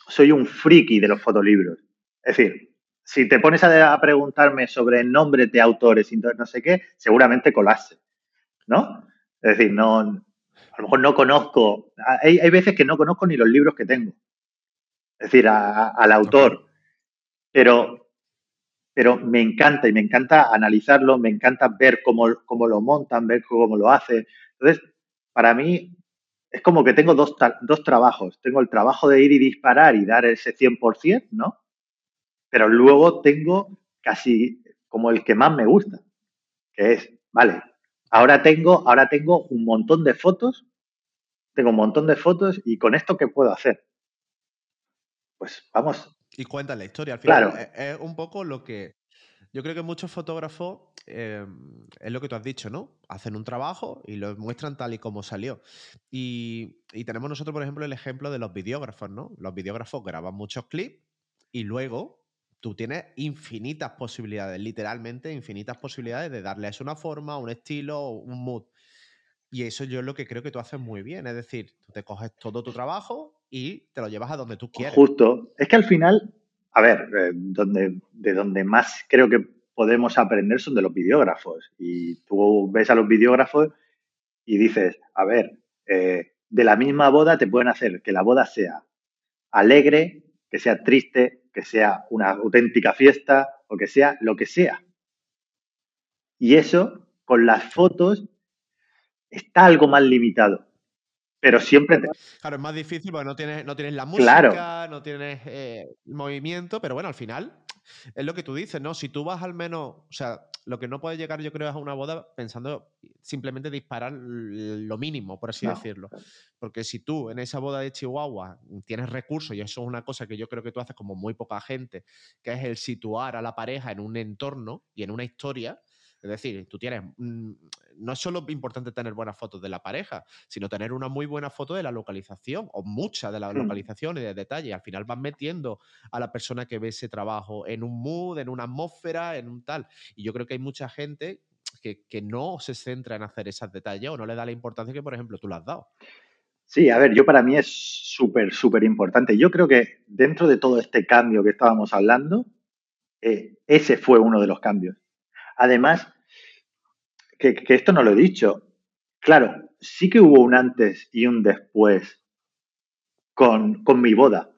soy un friki de los fotolibros. Es decir, si te pones a, preguntarme sobre nombres de autores y no sé qué, seguramente colase, ¿no? Es decir, no, a lo mejor no conozco, hay, hay veces que no conozco ni los libros que tengo. es decir, al autor. Pero, pero me encanta y me encanta analizarlo, me encanta ver cómo, cómo lo montan, ver cómo lo hace. Entonces, para mí es como que tengo dos, dos trabajos. Tengo el trabajo de ir y disparar y dar ese 100%, ¿no? Pero luego tengo casi como el que más me gusta, que es, vale, ahora tengo, ahora tengo un montón de fotos, tengo un montón de fotos y con esto, ¿qué puedo hacer? Pues vamos. Y cuenta la historia. Al final claro. es, un poco lo que yo creo que muchos fotógrafos, em, es lo que tú has dicho, ¿no? Hacen un trabajo y lo muestran tal y como salió. Y, y, tenemos nosotros, por ejemplo, el ejemplo de los videógrafos, ¿no? Los videógrafos graban muchos clips y luego tú tienes infinitas posibilidades, literalmente infinitas posibilidades de darle eso una forma, un estilo, un mood. Y eso yo es lo que creo que tú haces muy bien. Es decir, tú te coges todo tu trabajo y te lo llevas a donde tú quieres. Justo. Es que al final, a ver, eh, donde, de donde más creo que podemos aprender son de los videógrafos. Y tú ves a los videógrafos y dices, a ver, eh, de la misma boda te pueden hacer que la boda sea alegre, que sea triste, que sea una auténtica fiesta o que sea lo que sea. Y eso, con las fotos, está algo más limitado. Pero siempre te... Claro, es más difícil porque no tienes, no tienes la música, no tienes eh, movimiento, pero bueno, al final es lo que tú dices, ¿no? Si tú vas al menos, o sea, lo que no puede llegar yo creo es a una boda pensando simplemente disparar lo mínimo, por así decirlo. Porque si tú en esa boda de Chihuahua tienes recursos, y eso es una cosa que yo creo que tú haces como muy poca gente, que es el situar a la pareja en un entorno y en una historia, es decir, tú tienes, mm, no es solo importante tener buenas fotos de la pareja, sino tener una muy buena foto de la localización o mucha de la hmm. localización y de detalle. Al final vas metiendo a la persona que ve ese trabajo en un mood, en una atmósfera, en un tal. Y yo creo que hay mucha gente que, que no se centra en hacer esos detalles o no le da la importancia que, por ejemplo, tú le has dado. Sí, a ver, yo para mí es súper, súper importante. Yo creo que dentro de todo este cambio que estábamos hablando, eh, ese fue uno de los cambios. Además, que, esto no lo he dicho, claro, sí que hubo un antes y un después con, mi boda.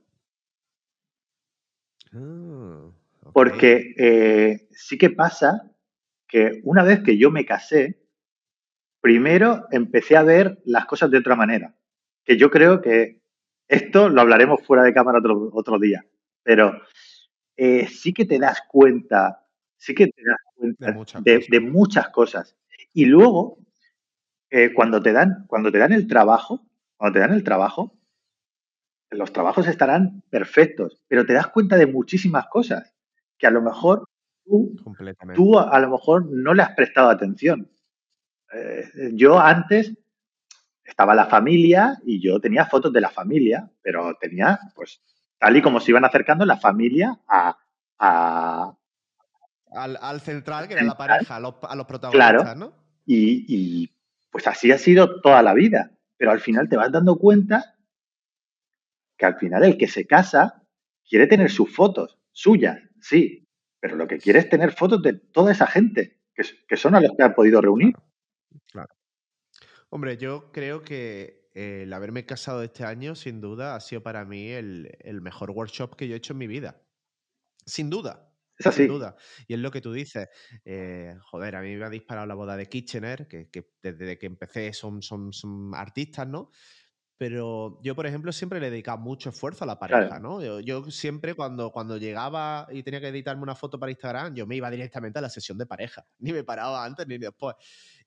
Ah, Porque eh, sí que pasa que una vez que yo me casé, primero empecé a ver las cosas de otra manera. Que yo creo que esto lo hablaremos fuera de cámara otro, otro día. Pero eh, sí que te das cuenta sí que te das cuenta de muchas, cosas. Y luego, eh, cuando, te dan, cuando te dan el trabajo, cuando te dan el trabajo, los trabajos estarán perfectos, pero te das cuenta de muchísimas cosas que a lo mejor tú, tú a, lo mejor no le has prestado atención. Eh, yo antes estaba la familia y yo tenía fotos de la familia, pero tenía, pues, tal y como se iban acercando la familia a, al, central, que era la pareja, a los, protagonistas, ¿no? Y, y, pues así ha sido toda la vida. Pero al final te vas dando cuenta que al final el que se casa quiere tener sus fotos, suyas, sí, pero lo que quiere es tener fotos de toda esa gente, que, son a los que ha podido reunir. Claro. Hombre, yo creo que el haberme casado este año, sin duda, ha sido para mí el, el mejor workshop que yo he hecho en mi vida. Sin duda. Sin duda. Y es lo que tú dices. Eh, joder, a mí me ha disparado la boda de Kitchener, que, desde que empecé son, son, son, artistas, ¿no? Pero yo, por ejemplo, siempre le he dedicado mucho esfuerzo a la pareja, ¿no? Yo, siempre cuando, cuando llegaba y tenía que editarme una foto para Instagram, yo me iba directamente a la sesión de pareja. Ni me paraba antes ni después.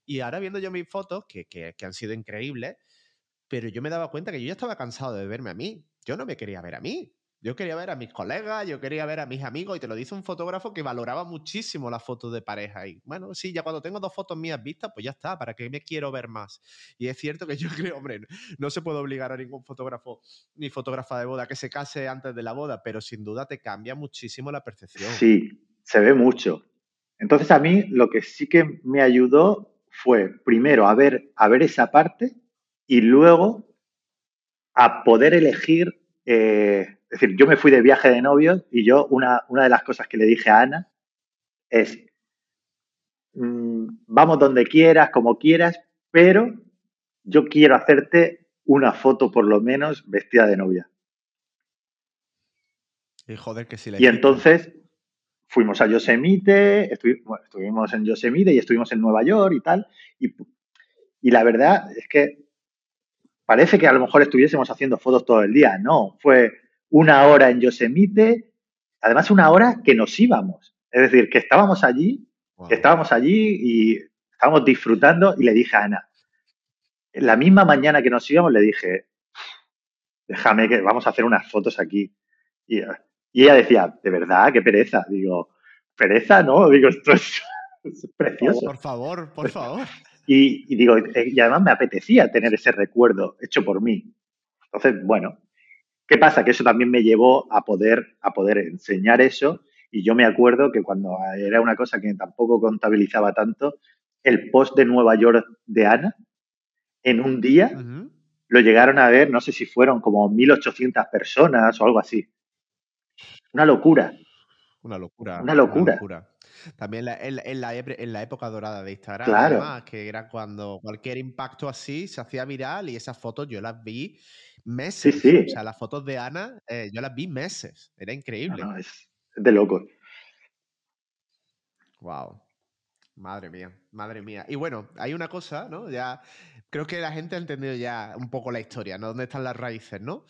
Y ahora viendo yo mis fotos, que, que, que han sido increíbles, pero yo me daba cuenta que yo ya estaba cansado de verme a mí. Yo no me quería ver a mí. Yo quería ver a mis colegas, yo quería ver a mis amigos y te lo dice un fotógrafo que valoraba muchísimo las fotos de pareja. Y bueno, sí, ya cuando tengo dos fotos mías vistas, pues ya está, ¿para qué me quiero ver más? Y es cierto que yo creo, hombre, no se puede obligar a ningún fotógrafo ni fotógrafa de boda que se case antes de la boda, pero sin duda te cambia muchísimo la percepción. Sí, se ve mucho. Entonces a mí lo que sí que me ayudó fue primero a ver, a ver esa parte y luego a poder elegir eh, es decir, yo me fui de viaje de novios y yo una, una de las cosas que le dije a Ana es, mm, vamos donde quieras, como quieras, pero yo quiero hacerte una foto por lo menos vestida de novia. Y joder, que sí Y entonces fuimos a Yosemite, estuvimos en Yosemite y estuvimos en Nueva York y tal. Y, y la verdad es que parece que a lo mejor estuviésemos haciendo fotos todo el día. No, fue una hora en Yosemite, además una hora que nos íbamos. Es decir, que estábamos allí, que estábamos allí y estábamos disfrutando y le dije a Ana, la misma mañana que nos íbamos le dije, déjame que vamos a hacer unas fotos aquí. Y, ella decía, de verdad, qué pereza. Digo, pereza, ¿no? Digo, esto es, precioso. Por favor, por favor. Y, digo, eh, y además me apetecía tener ese recuerdo hecho por mí. Entonces, bueno, ¿qué pasa? Que eso también me llevó a poder, a poder enseñar eso. Y yo me acuerdo que cuando era una cosa que tampoco contabilizaba tanto, el post de Nueva York de Ana, en un día, lo llegaron a ver, no sé si fueron como 1.800 personas o algo así. Una locura. Una locura. Una locura. También en, la, época dorada de Instagram, que era cuando cualquier impacto así se hacía viral y esas fotos yo las vi meses. O sea, las fotos de Ana, eh, yo las vi meses. Era increíble. es de loco. Wow. Madre mía, madre mía. Y bueno, hay una cosa, ¿no? Ya creo que la gente ha entendido ya un poco la historia, ¿no? ¿Dónde están las raíces, ¿no?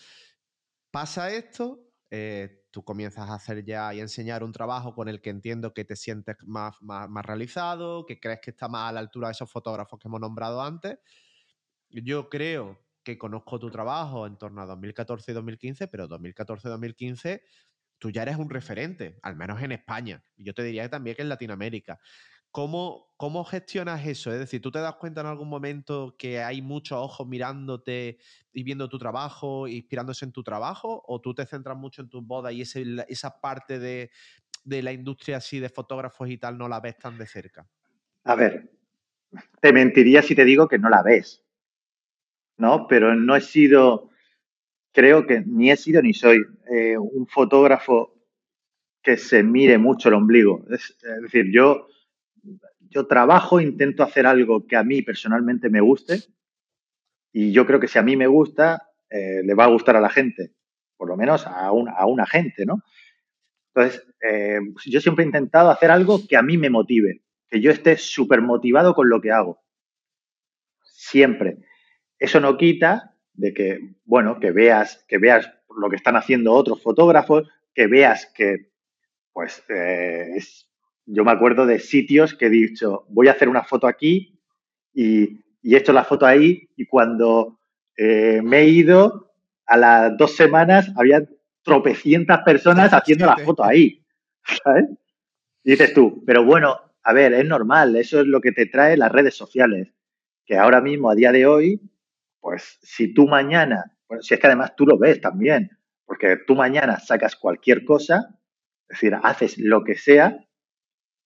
Pasa esto, eh, tú comienzas a hacer ya y enseñar un trabajo con el que entiendo que te sientes más, más, realizado, que crees que está más a la altura de esos fotógrafos que hemos nombrado antes. Yo creo que conozco tu trabajo en torno a 2014 y 2015, pero 2014-2015 tú ya eres un referente, al menos en España. Yo te diría que también que en Latinoamérica. ¿Cómo, ¿Cómo gestionas eso? Es decir, ¿tú te das cuenta en algún momento que hay muchos ojos mirándote y viendo tu trabajo, inspirándose en tu trabajo? ¿O tú te centras mucho en tus bodas y esa parte de, la industria así de fotógrafos y tal no la ves tan de cerca? A ver, te mentiría si te digo que no la ves, ¿no? Pero no he sido, creo que ni he sido ni soy eh, un fotógrafo que se mire mucho el ombligo. es decir, yo yo trabajo, intento hacer algo que a mí personalmente me guste y yo creo que si a mí me gusta, eh, le va a gustar a la gente, por lo menos a, a una gente, ¿no? Entonces, eh, yo siempre he intentado hacer algo que a mí me motive, que yo esté súper motivado con lo que hago. Siempre. Eso no quita de que, bueno, que veas, que veas lo que están haciendo otros fotógrafos, que veas que, pues, eh, es, yo me acuerdo de sitios que he dicho, voy a hacer una foto aquí y, he hecho la foto ahí y cuando eh, me he ido, a las dos semanas había tropecientas personas haciendo la foto ahí. ¿sabes? Y dices tú, pero bueno, a ver, es normal, eso es lo que te trae las redes sociales, que ahora mismo, a día de hoy, pues si tú mañana, bueno, si es que además tú lo ves también, porque tú mañana sacas cualquier cosa, es decir, haces lo que sea,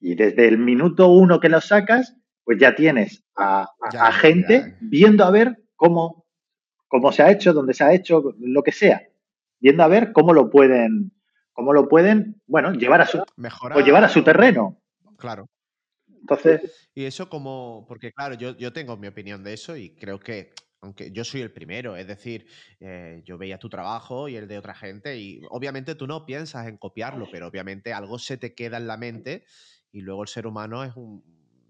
y desde el minuto uno que lo sacas, pues ya tienes a, gente viendo a ver cómo, cómo se ha hecho, dónde se ha hecho, lo que sea. Viendo a ver cómo lo pueden, cómo lo pueden, bueno, llevar a su, o llevar a su terreno. Claro. Entonces. Y eso como, porque claro, yo, yo tengo mi opinión de eso y creo que aunque yo soy el primero, es decir, eh, yo veía tu trabajo y el de otra gente y obviamente tú no piensas en copiarlo, pero obviamente algo se te queda en la mente y luego el ser humano es un,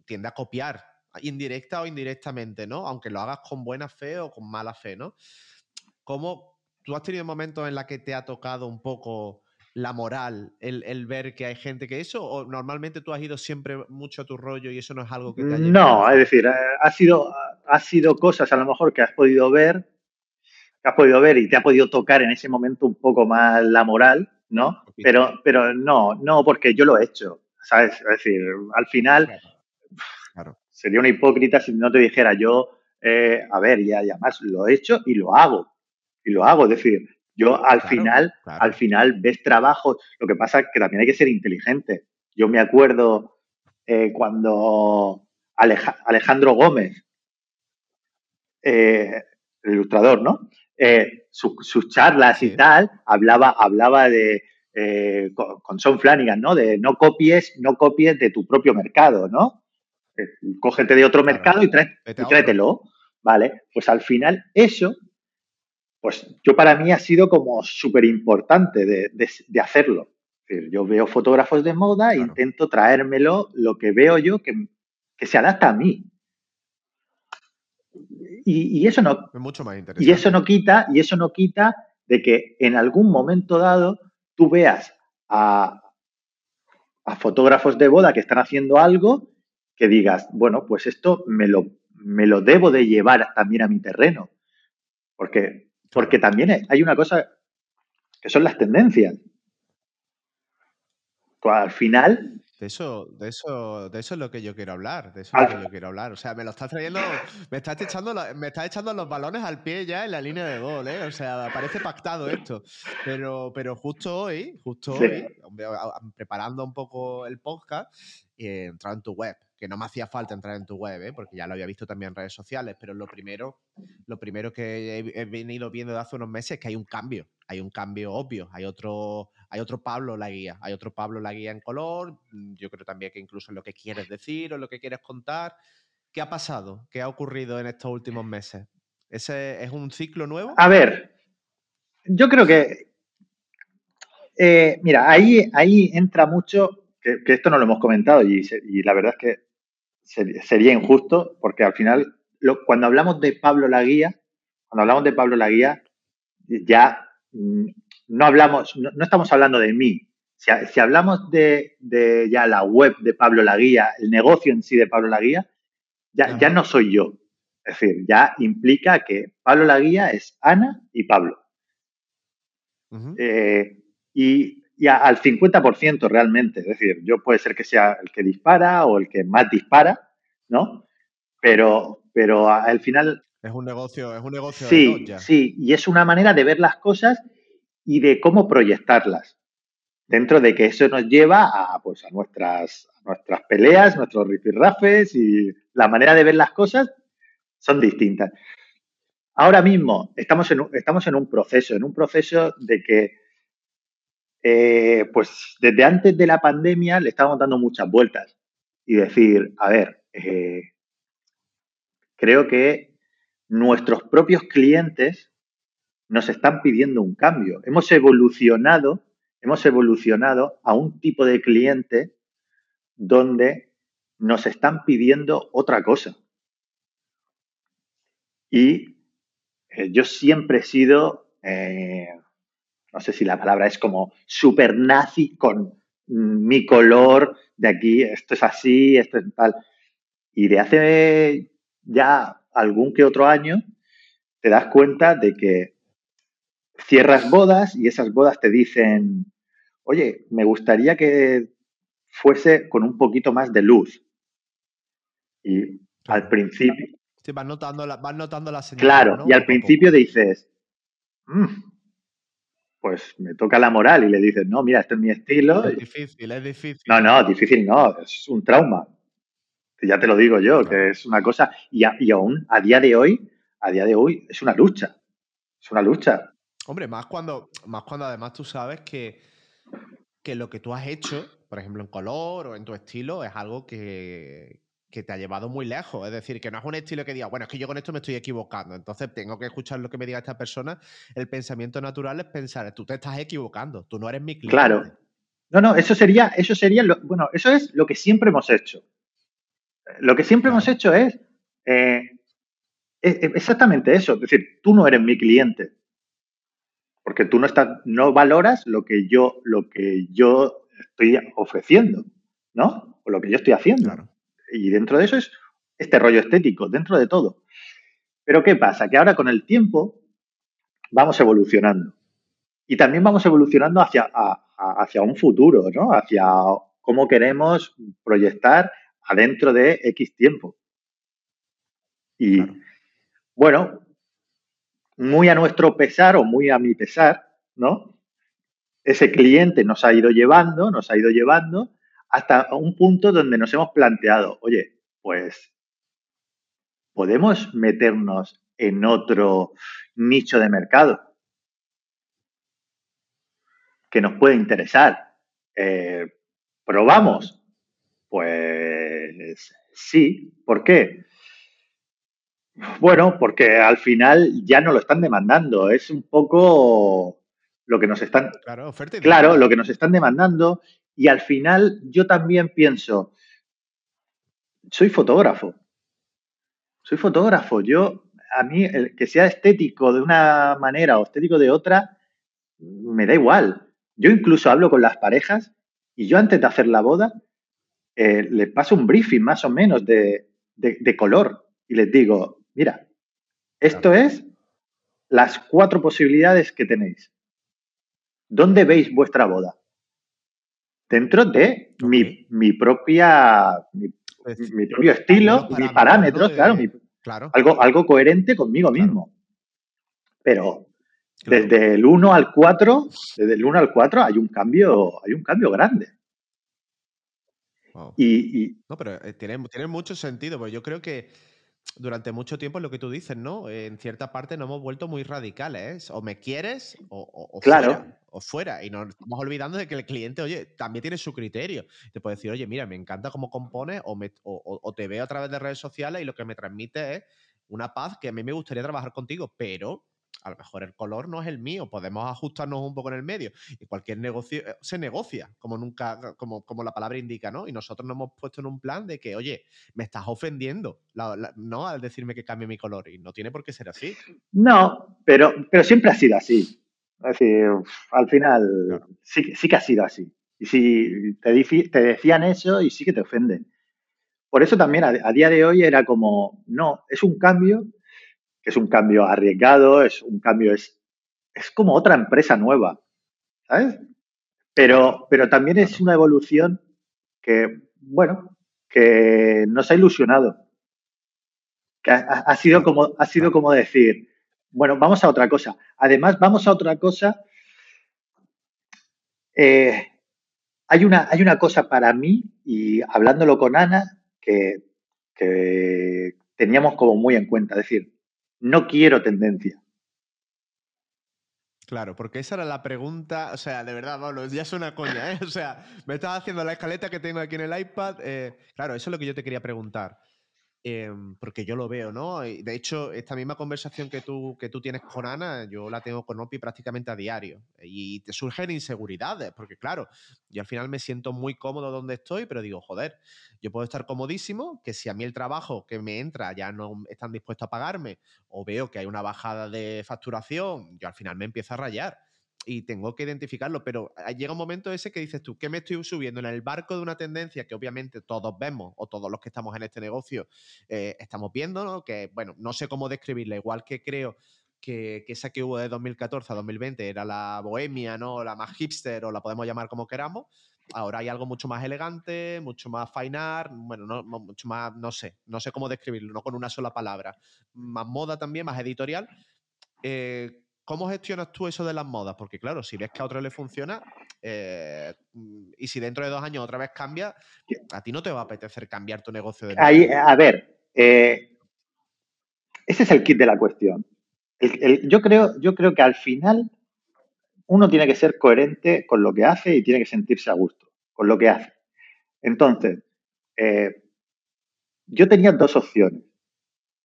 tiende a copiar, indirecta o indirectamente, ¿no? Aunque lo hagas con buena fe o con mala fe, ¿no? ¿Cómo tú has tenido momentos en los que te ha tocado un poco la moral, el, ver que hay gente que eso, o normalmente tú has ido siempre mucho a tu rollo y eso no es algo que te haya No, es decir, eh, ha sido, ha sido cosas a lo mejor que has podido ver, que has podido ver y te ha podido tocar en ese momento un poco más la moral, ¿no? Pero, pero no, no, porque yo lo he hecho. ¿Sabes? Es decir, al final sería una hipócrita si no te dijera yo, eh, a ver, y además lo he hecho y lo hago, y lo hago, es decir, yo al final, al final ves trabajo, lo que pasa es que también hay que ser inteligente. Yo me acuerdo eh, cuando Alejandro Gómez, eh, el ilustrador, ¿no? sus charlas y tal, hablaba, hablaba de, eh, con, Son Flanagan, ¿no? De no copies, no copies de tu propio mercado, ¿no? Eh, cógete de otro mercado y, tráetelo, ¿vale? Pues al final eso pues yo para mí ha sido como súper importante de, hacerlo. yo veo fotógrafos de moda e intento traérmelo lo que veo yo que, que se adapta a mí. Y, eso no. mucho más Y eso no quita, y eso no quita de que en algún momento dado tú veas a, a fotógrafos de boda que están haciendo algo que digas, bueno, pues esto me lo, me lo debo de llevar también a mi terreno. Porque, porque también hay una cosa que son las tendencias. Al final, de eso, de eso, de eso es lo que yo quiero hablar. De eso es lo que yo quiero hablar. O sea, me lo estás trayendo, me estás echando, me estás echando los balones al pie ya en la línea de gol, ¿eh? O sea, parece pactado esto. Pero, pero justo hoy, justo hoy, preparando un poco el podcast, he entrado en tu web que no me hacía falta entrar en tu web, ¿eh? porque ya lo había visto también en redes sociales, pero lo primero, lo primero que he, venido viendo de hace unos meses es que hay un cambio, hay un cambio obvio, hay otro, hay otro Pablo la guía, hay otro Pablo la guía en color, mm, yo creo también que incluso lo que quieres decir o lo que quieres contar. ¿Qué ha pasado? ¿Qué ha ocurrido en estos últimos meses? ¿Ese es un ciclo nuevo? A ver, yo creo que, eh, mira, ahí, ahí entra mucho, que, esto no lo hemos comentado y, y la verdad es que sería injusto porque al final, cuando hablamos de Pablo Laguía, cuando hablamos de Pablo Laguía, ya mm, no hablamos, no, estamos hablando de mí. Si, hablamos de, ya la web de Pablo Laguía, el negocio en sí de Pablo Laguía, ya, ya no soy yo. Es decir, ya implica que Pablo Laguía es Ana y Pablo. Eh, y y al 50% realmente. Es decir, yo puede ser que sea el que dispara o el que más dispara, ¿no? Pero, pero al final... Es un negocio, es un negocio. Sí, sí, y es una manera de ver las cosas y de cómo proyectarlas. Dentro de que eso nos lleva a, pues, a, nuestras, nuestras peleas, nuestros rifirrafes y la manera de ver las cosas son distintas. Ahora mismo estamos en, estamos en un proceso, en un proceso de que eh, pues desde antes de la pandemia le estábamos dando muchas vueltas y decir, a ver, eh, creo que nuestros propios clientes nos están pidiendo un cambio. Hemos evolucionado, hemos evolucionado a un tipo de cliente donde nos están pidiendo otra cosa. Y eh, yo siempre he sido no sé si la palabra es como super nazi con mi color de aquí, esto es así, esto es tal. Y de hace ya algún que otro año te das cuenta de que cierras bodas y esas bodas te dicen, oye, me gustaría que fuese con un poquito más de luz. Y al principio... Sí, vas notando la, notando la señal. Claro, y al principio dices, mm, pues me toca la moral y le dices, no, mira, este es mi estilo. Es difícil, es difícil. No, no, difícil no, es un trauma. Ya te lo digo yo, que es una cosa, y, y, aún a día de hoy, a día de hoy, es una lucha. Es una lucha. Hombre, más cuando, más cuando además tú sabes que, que lo que tú has hecho, por ejemplo, en color o en tu estilo, es algo que, que te ha llevado muy lejos. Es decir, que no es un estilo que diga, bueno, es que yo con esto me estoy equivocando, entonces tengo que escuchar lo que me diga esta persona. El pensamiento natural es pensar, tú te estás equivocando, tú no eres mi cliente. Claro. No, no, eso sería, eso sería, lo, bueno, eso es lo que siempre hemos hecho. Lo que siempre hemos hecho es, eh, exactamente eso, es decir, tú no eres mi cliente, porque tú no estás, no valoras lo que yo, lo que yo estoy ofreciendo, ¿no? O lo que yo estoy haciendo. Claro. Y dentro de eso es este rollo estético, dentro de todo. Pero ¿qué pasa? Que ahora con el tiempo vamos evolucionando. Y también vamos evolucionando hacia, hacia un futuro, ¿no? Hacia cómo queremos proyectar adentro de X tiempo. Y bueno, muy a nuestro pesar o muy a mi pesar, ¿no? Ese cliente nos ha ido llevando, nos ha ido llevando hasta un punto donde nos hemos planteado, oye, pues podemos meternos en otro nicho de mercado que nos puede interesar. Eh, ¿Probamos? Pues sí. ¿Por qué? Bueno, porque al final ya no lo están demandando. Es un poco lo que nos están. Claro, oferta y Claro, demanda. lo que nos están demandando. Y al final yo también pienso, soy fotógrafo. Soy fotógrafo. Yo, a mí, el que sea estético de una manera o estético de otra, me da igual. Yo incluso hablo con las parejas y yo antes de hacer la boda eh, les paso un briefing más o menos de, de, de color y les digo, mira, esto Claro. es las cuatro posibilidades que tenéis. ¿Dónde veis vuestra boda? Dentro de mi, mi propia, mi, Es- mi propio estilo, mis parámetros, claro, De- mi- Claro, algo, algo coherente conmigo Claro. mismo. Pero desde el 1 al 4, desde el 1 al 4 hay un cambio, hay un cambio grande. Wow. Y, y No, pero eh, tiene, tiene mucho sentido, porque yo creo que durante mucho tiempo es lo que tú dices, ¿no? En cierta parte nos hemos vuelto muy radicales. ¿eh? O me quieres o, o- o Claro. fuera. O fuera. Y nos estamos olvidando de que el cliente, oye, también tiene su criterio. Te puede decir, oye, mira, me encanta cómo compones o, me- o te veo a través de redes sociales y lo que me transmite es una paz que a mí me gustaría trabajar contigo, pero a lo mejor el color no es el mío. Podemos ajustarnos un poco en el medio. Y cualquier negocio eh, se negocia, como nunca, como, como la palabra indica, ¿no? Y nosotros nos hemos puesto en un plan de que, oye, me estás ofendiendo, la- la- ¿no? Al decirme que cambie mi color. Y no tiene por qué ser así. no, pero, pero siempre ha sido así. Es decir, al final Claro. sí, sí que ha sido así. Y si te, te decían eso y sí que te ofenden. Por eso también a, a día de hoy era como, no, es un cambio, que es un cambio arriesgado, es un cambio, es, es como otra empresa nueva, ¿sabes? Pero, pero también es una evolución que, bueno, que nos ha ilusionado. Que ha, sido, como, ha sido como decir, bueno, vamos a otra cosa. Además, vamos a otra cosa. eh, hay, una, hay una cosa para mí, y hablándolo con Ana, que, que teníamos como muy en cuenta. Es decir, no quiero tendencia. Claro, porque esa era la pregunta, o sea, de verdad, Pablo, ya es una coña, ¿eh? O sea, me estás haciendo la escaleta que tengo aquí en el iPad. eh, claro, eso es lo que yo te quería preguntar. Em, porque yo lo veo, ¿no? De hecho, esta misma conversación que tú, que tú tienes con Ana, yo la tengo con Opi prácticamente a diario. Y te surgen inseguridades, porque claro, yo al final me siento muy cómodo donde estoy, pero digo, joder, yo puedo estar comodísimo, que si a mí el trabajo que me entra ya no están dispuestos a pagarme, o veo que hay una bajada de facturación, yo al final me empiezo a rayar. Y tengo que identificarlo, pero llega un momento ese que dices tú, ¿qué me estoy subiendo en el barco de una tendencia que obviamente todos vemos, o todos los que estamos en este negocio eh, estamos viendo, ¿no? Que, bueno, no sé cómo describirla, igual que creo que, que esa que hubo de 2014 a 2020 era la bohemia, ¿no? La más hipster, o la podemos llamar como queramos. Ahora hay algo mucho más elegante, mucho más fine art, bueno, no, no- mucho más, no sé, no sé cómo describirlo, no con una sola palabra. Más moda también, más editorial. Eh, ¿Cómo gestionas tú eso de las modas? Porque claro, si ves que a otro le funciona eh, y si dentro de dos años otra vez cambia, a ti no te va a apetecer cambiar tu negocio de. Ahí, a ver, eh, ese es el kit de la cuestión. El- el- yo, creo, yo creo que al final uno tiene que ser coherente con lo que hace y tiene que sentirse a gusto con lo que hace. Entonces, eh, yo tenía dos opciones.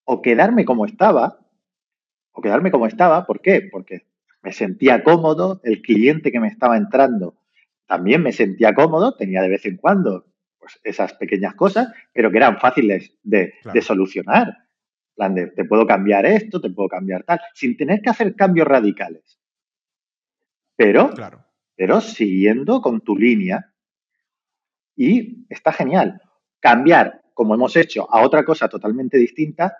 O quedarme como estaba, o quedarme como estaba, ¿por qué? Porque me sentía cómodo, el cliente que me estaba entrando también me sentía cómodo, tenía de vez en cuando pues, esas pequeñas cosas, pero que eran fáciles de, Claro. de solucionar. En plan de, te puedo cambiar esto, te puedo cambiar tal, sin tener que hacer cambios radicales. Pero, Claro. pero siguiendo con tu línea. Y está genial. Cambiar, como hemos hecho, a otra cosa totalmente distinta,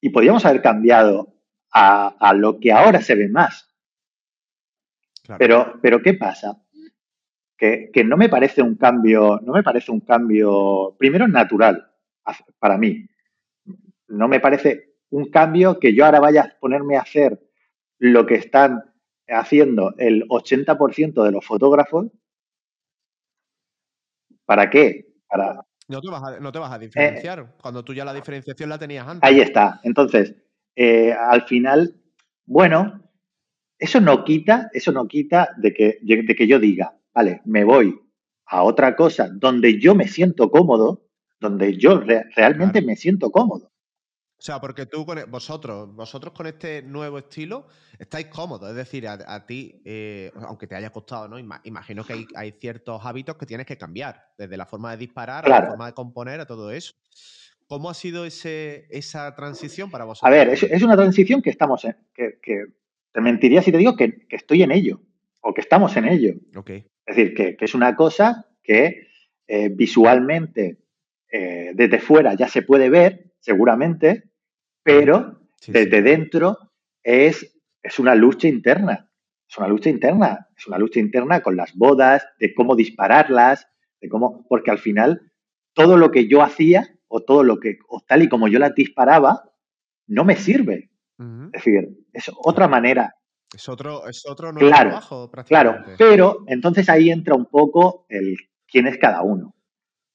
y podríamos haber cambiado a, a lo que ahora se ve más. Claro. Pero, pero ¿qué pasa? Que, que no me parece un cambio, no me parece un cambio, primero natural para mí. No me parece un cambio que yo ahora vaya a ponerme a hacer lo que están haciendo el 80% de los fotógrafos. ¿Para qué? Para, No te vas a, no te vas a diferenciar cuando tú ya la diferenciación la tenías antes. Ahí está. Entonces, eh, al final, bueno, eso no quita, eso no quita de que, de que yo diga, vale, me voy a otra cosa donde yo me siento cómodo, donde yo re- realmente Claro. me siento cómodo. O sea, porque tú e, vosotros, vosotros con este nuevo estilo estáis cómodos. Es decir, a, ti, eh, aunque te haya costado, ¿no? Imagino que hay, ciertos hábitos que tienes que cambiar, desde la forma de disparar a la forma de componer, a todo eso. ¿Cómo ha sido ese, esa transición para vosotros? A ver, es, una transición que estamos en, que, te mentiría si te digo que, estoy en ello, o que estamos en ello. Okay. Es decir, que, es una cosa que eh, visualmente eh, desde fuera ya se puede ver, seguramente, pero desde dentro es, es una lucha interna. Es una lucha interna. Es una lucha interna con las bodas, de cómo dispararlas, de cómo. Porque al final, todo lo que yo hacía, o todo lo que, o tal y como yo las disparaba, no me sirve. Es decir, es otra manera. Es otro, es otro nuevo claro, trabajo, Claro, pero entonces ahí entra un poco el quién es cada uno,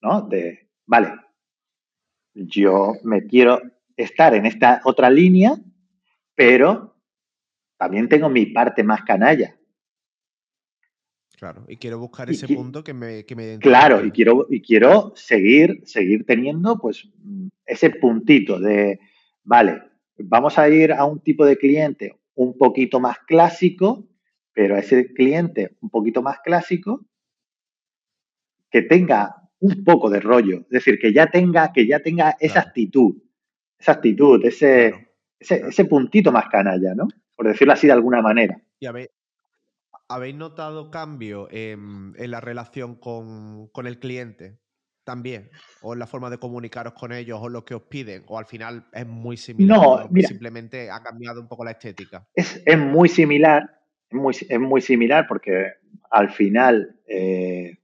¿no? De, vale, yo me quiero, estar en esta otra línea, pero también tengo mi parte más canalla. Claro, y quiero buscar ese punto que me, que me Claro, y quiero, y quiero seguir, seguir teniendo pues ese puntito de, vale, vamos a ir a un tipo de cliente un poquito más clásico, pero a ese cliente un poquito más clásico que tenga un poco de rollo, es decir, que ya tenga, que ya tenga esa actitud, esa actitud, ese, ese, puntito más canalla, ¿no? Por decirlo así de alguna manera. ¿Y habéis, notado cambio en, la relación con, el cliente también? ¿O en la forma de comunicaros con ellos o lo que os piden? ¿O al final es muy similar? No, mira, simplemente ha cambiado un poco la estética. Es, muy similar, es muy, es muy similar porque al final, eh,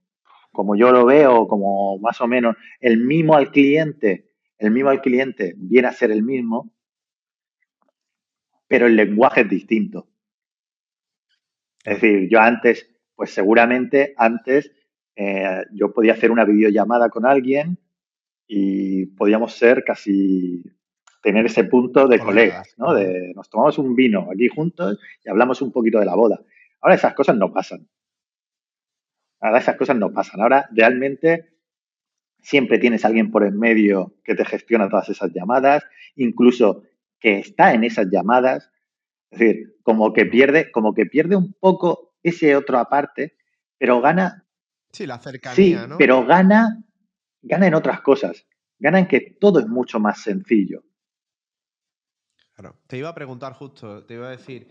como yo lo veo, como más o menos el mimo al cliente el mismo al cliente viene a ser el mismo, pero el lenguaje es distinto. Es decir, yo antes, pues seguramente antes eh, yo podía hacer una videollamada con alguien y podíamos ser casi tener ese punto de colegas, ¿no? De nos tomamos un vino aquí juntos y hablamos un poquito de la boda. Ahora esas cosas no pasan. Ahora esas cosas no pasan. Ahora realmente siempre tienes a alguien por en medio que te gestiona todas esas llamadas, incluso que está en esas llamadas. Es decir, como que pierde, como que pierde un poco ese otro aparte, pero gana. Sí, la cercanía, sí, ¿no? pero gana, gana en otras cosas. Gana en que todo es mucho más sencillo. Claro. Te iba a preguntar justo, te iba a decir,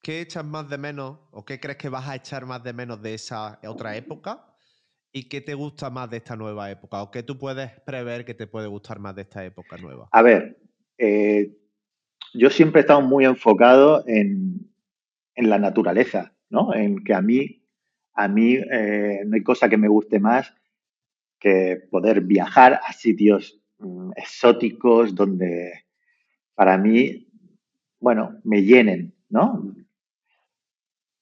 ¿qué echas más de menos o qué crees que vas a echar más de menos de esa otra época? ¿Y qué te gusta más de esta nueva época? ¿O qué tú puedes prever que te puede gustar más de esta época nueva? A ver, eh, yo siempre he estado muy enfocado en, la naturaleza, ¿no? En que a mí, a mí eh, no hay cosa que me guste más que poder viajar a sitios mm, exóticos donde para mí, bueno, me llenen, ¿no?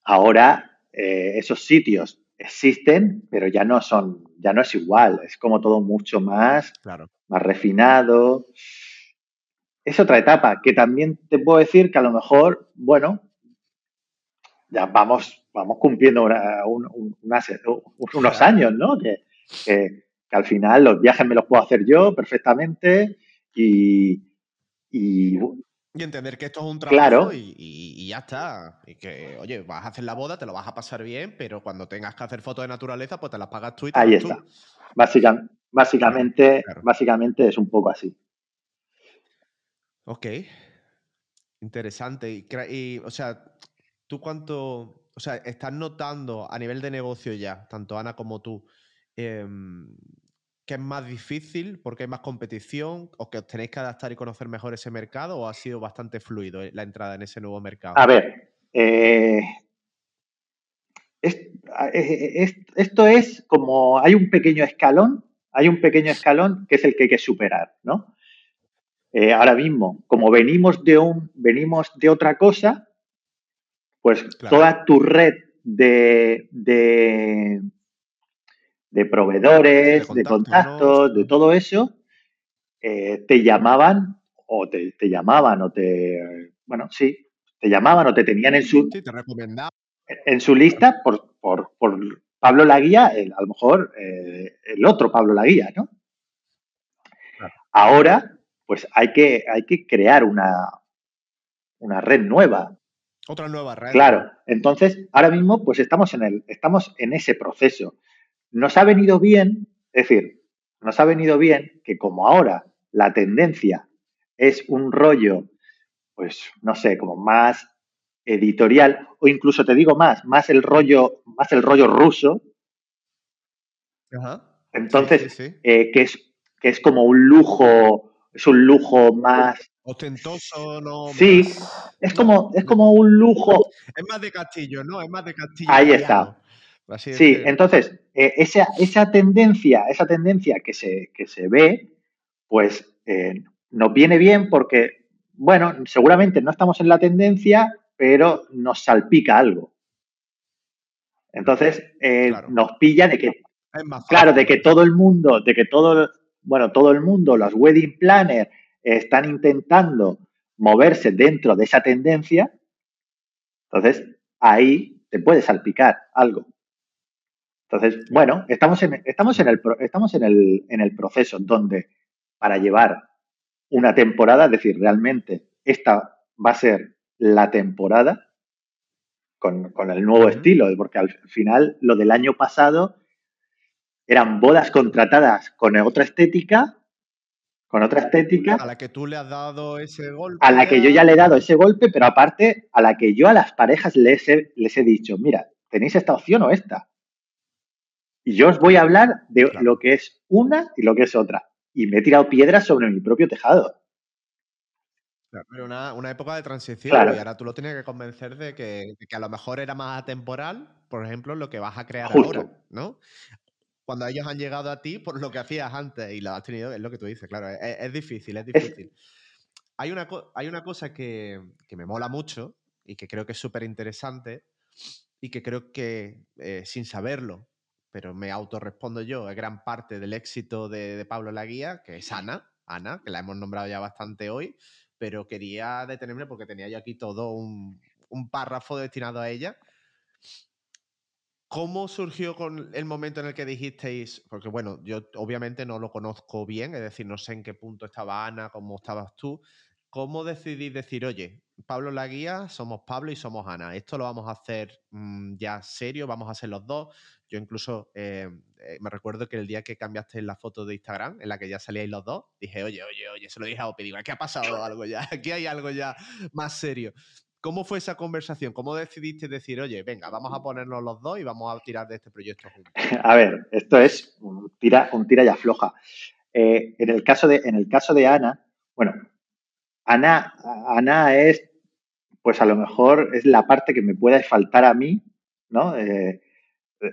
Ahora, eh, esos sitios existen, pero ya no son, ya no es igual, es como todo mucho más, más refinado. Es otra etapa que también te puedo decir que a lo mejor, bueno, ya vamos, vamos cumpliendo unos años, ¿no? Que, que, al final los viajes me los puedo hacer yo perfectamente y, y y entender que esto es un trabajo y, ya está. Y que, oye, vas a hacer la boda, te lo vas a pasar bien, pero cuando tengas que hacer fotos de naturaleza, pues te las pagas tú y Ahí está. básicamente, básicamente es un poco así. Ok. Interesante. Y, o sea, ¿tú cuánto, o sea, estás notando a nivel de negocio ya, tanto Ana como tú, em, que es más difícil porque hay más competición o que os tenéis que adaptar y conocer mejor ese mercado o ha sido bastante fluido eh, la entrada en ese nuevo mercado? A ver, eh, eh, esto es como hay un pequeño escalón, hay un pequeño escalón que es el que hay que superar, ¿no? Ahora mismo, como venimos de un, venimos de otra cosa, pues toda tu red de, de proveedores, de, contactos, de todo eso, eh, te llamaban o te, llamaban o te, bueno, sí, te llamaban o te tenían en su, te en su lista por, por, por Pablo Laguía, el, a lo mejor eh, el otro Pablo Laguía, ¿no? Ahora, pues hay que, hay que crear una, una red nueva. Otra nueva red. Claro. Entonces, ahora mismo, pues estamos en, el, estamos en ese proceso. Nos ha venido bien, es decir, nos ha venido bien que como ahora la tendencia es un rollo, pues, no sé, como más editorial, o incluso te digo más, más el rollo, más el rollo ruso. Entonces, eh, que, es, que es como un lujo, es un lujo más ostentoso, no. Sí, es como, es como un lujo. Es más de castillo, ¿no? Es más de castillo. Ahí está. Sí, entonces, eh, esa, esa, tendencia, esa tendencia que se, que se ve, pues eh, nos viene bien porque, bueno, seguramente no estamos en la tendencia, pero nos salpica algo. Entonces, eh, nos pilla de que, claro, de que todo el mundo, de que todo, bueno, todo el mundo, los wedding planners, están intentando moverse dentro de esa tendencia, entonces ahí te puede salpicar algo. Entonces, bueno, estamos en, estamos en, el, estamos en, el, en el proceso donde para llevar una temporada, es decir, realmente esta va a ser la temporada con, el nuevo estilo, porque al final lo del año pasado eran bodas contratadas con otra estética con otra estética. A la que tú le has dado ese golpe. A la que yo ya le he dado ese golpe, pero aparte a la que yo a las parejas les he, les he dicho, mira, tenéis esta opción o esta. Y yo os voy a hablar de lo que es una y lo que es otra. Y me he tirado piedras sobre mi propio tejado. pero una, una, época de transición y ahora tú lo tienes que convencer de que, que, a lo mejor era más atemporal, por ejemplo, lo que vas a crear ahora, ¿no? Cuando ellos han llegado a ti por lo que hacías antes y lo has tenido, es lo que tú dices, claro, es, difícil, es difícil. Hay una, hay una cosa que, me mola mucho y que creo que es súper interesante y que creo que eh, sin saberlo, pero me autorrespondo yo, es gran parte del éxito de, Pablo Laguía, que es Ana, Ana, que la hemos nombrado ya bastante hoy, pero quería detenerme porque tenía yo aquí todo un, un párrafo destinado a ella ¿Cómo surgió con el momento en el que dijisteis? Porque bueno, yo obviamente no lo conozco bien, es decir, no sé en qué punto estaba Ana, cómo estabas tú. ¿Cómo decidís decir, oye, Pablo la guía, somos Pablo y somos Ana, esto lo vamos a hacer mm, ya serio, vamos a hacer los dos? Yo incluso eh, eh, me recuerdo que el día que cambiaste la foto de Instagram, en la que ya salíais los dos, dije, oye, oye, oye, se lo dije a Opi, digo, ¿qué ha pasado algo ya? Aquí hay algo ya más serio. ¿Cómo fue esa conversación? ¿Cómo decidiste decir, oye, venga, vamos a ponernos los dos y vamos a tirar de este proyecto juntos? A ver, esto es un tira, un tira y afloja. Eh, en, el caso de, en el caso de Ana, bueno, Ana, Ana es, pues a lo mejor es la parte que me puede faltar a mí, ¿no? Eh, eh,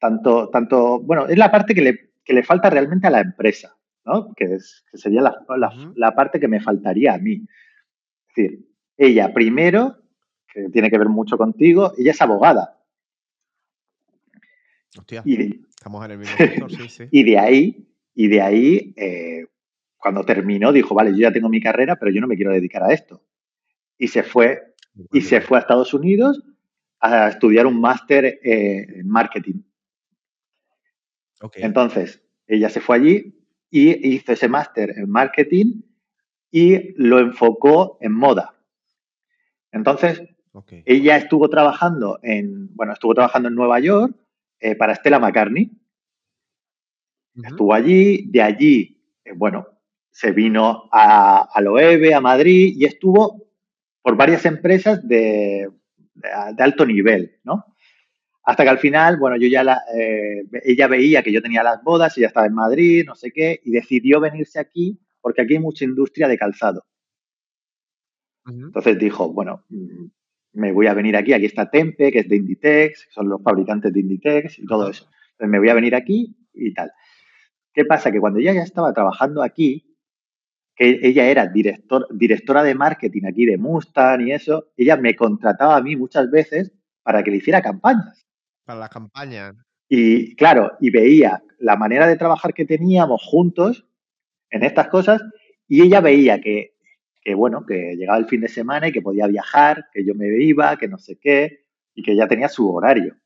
tanto, tanto, bueno, es la parte que le, que le, falta realmente a la empresa, ¿no? Que, es, que sería la, la parte que me faltaría a mí. Es decir, ella primero, que tiene que ver mucho contigo, ella es abogada. Hostia, y estamos en el mismo sector, sí, sí. Y de ahí, y de ahí eh, cuando terminó, dijo, vale, yo ya tengo mi carrera, pero yo no me quiero dedicar a esto. Y se fue, y se fue a Estados Unidos a estudiar un máster eh, en marketing. Entonces, ella se fue allí y hizo ese máster en marketing y lo enfocó en moda. Entonces, ella estuvo trabajando en, bueno, estuvo trabajando en Nueva York eh, para Stella McCartney. Estuvo allí, de allí, eh, bueno, se vino a, a Loewe, a Madrid, y estuvo por varias empresas de, alto nivel, ¿no? Hasta que al final, bueno, yo ya la, eh, ella veía que yo tenía las bodas, ella estaba en Madrid, no sé qué, y decidió venirse aquí porque aquí hay mucha industria de calzado. Entonces dijo, bueno, mm, me voy a venir aquí, aquí está Tempe, que es de Inditex, son los fabricantes de Inditex y todo eso. Entonces me voy a venir aquí y tal. ¿Qué pasa? Que cuando ella ya estaba trabajando aquí, que ella era director, directora de marketing aquí de Mustang y eso, ella me contrataba a mí muchas veces para que le hiciera campañas. Para las campañas. Y claro, y veía la manera de trabajar que teníamos juntos en estas cosas y ella veía que que bueno, que llegaba el fin de semana y que podía viajar, que yo me iba, que no sé qué, y que ya tenía su horario.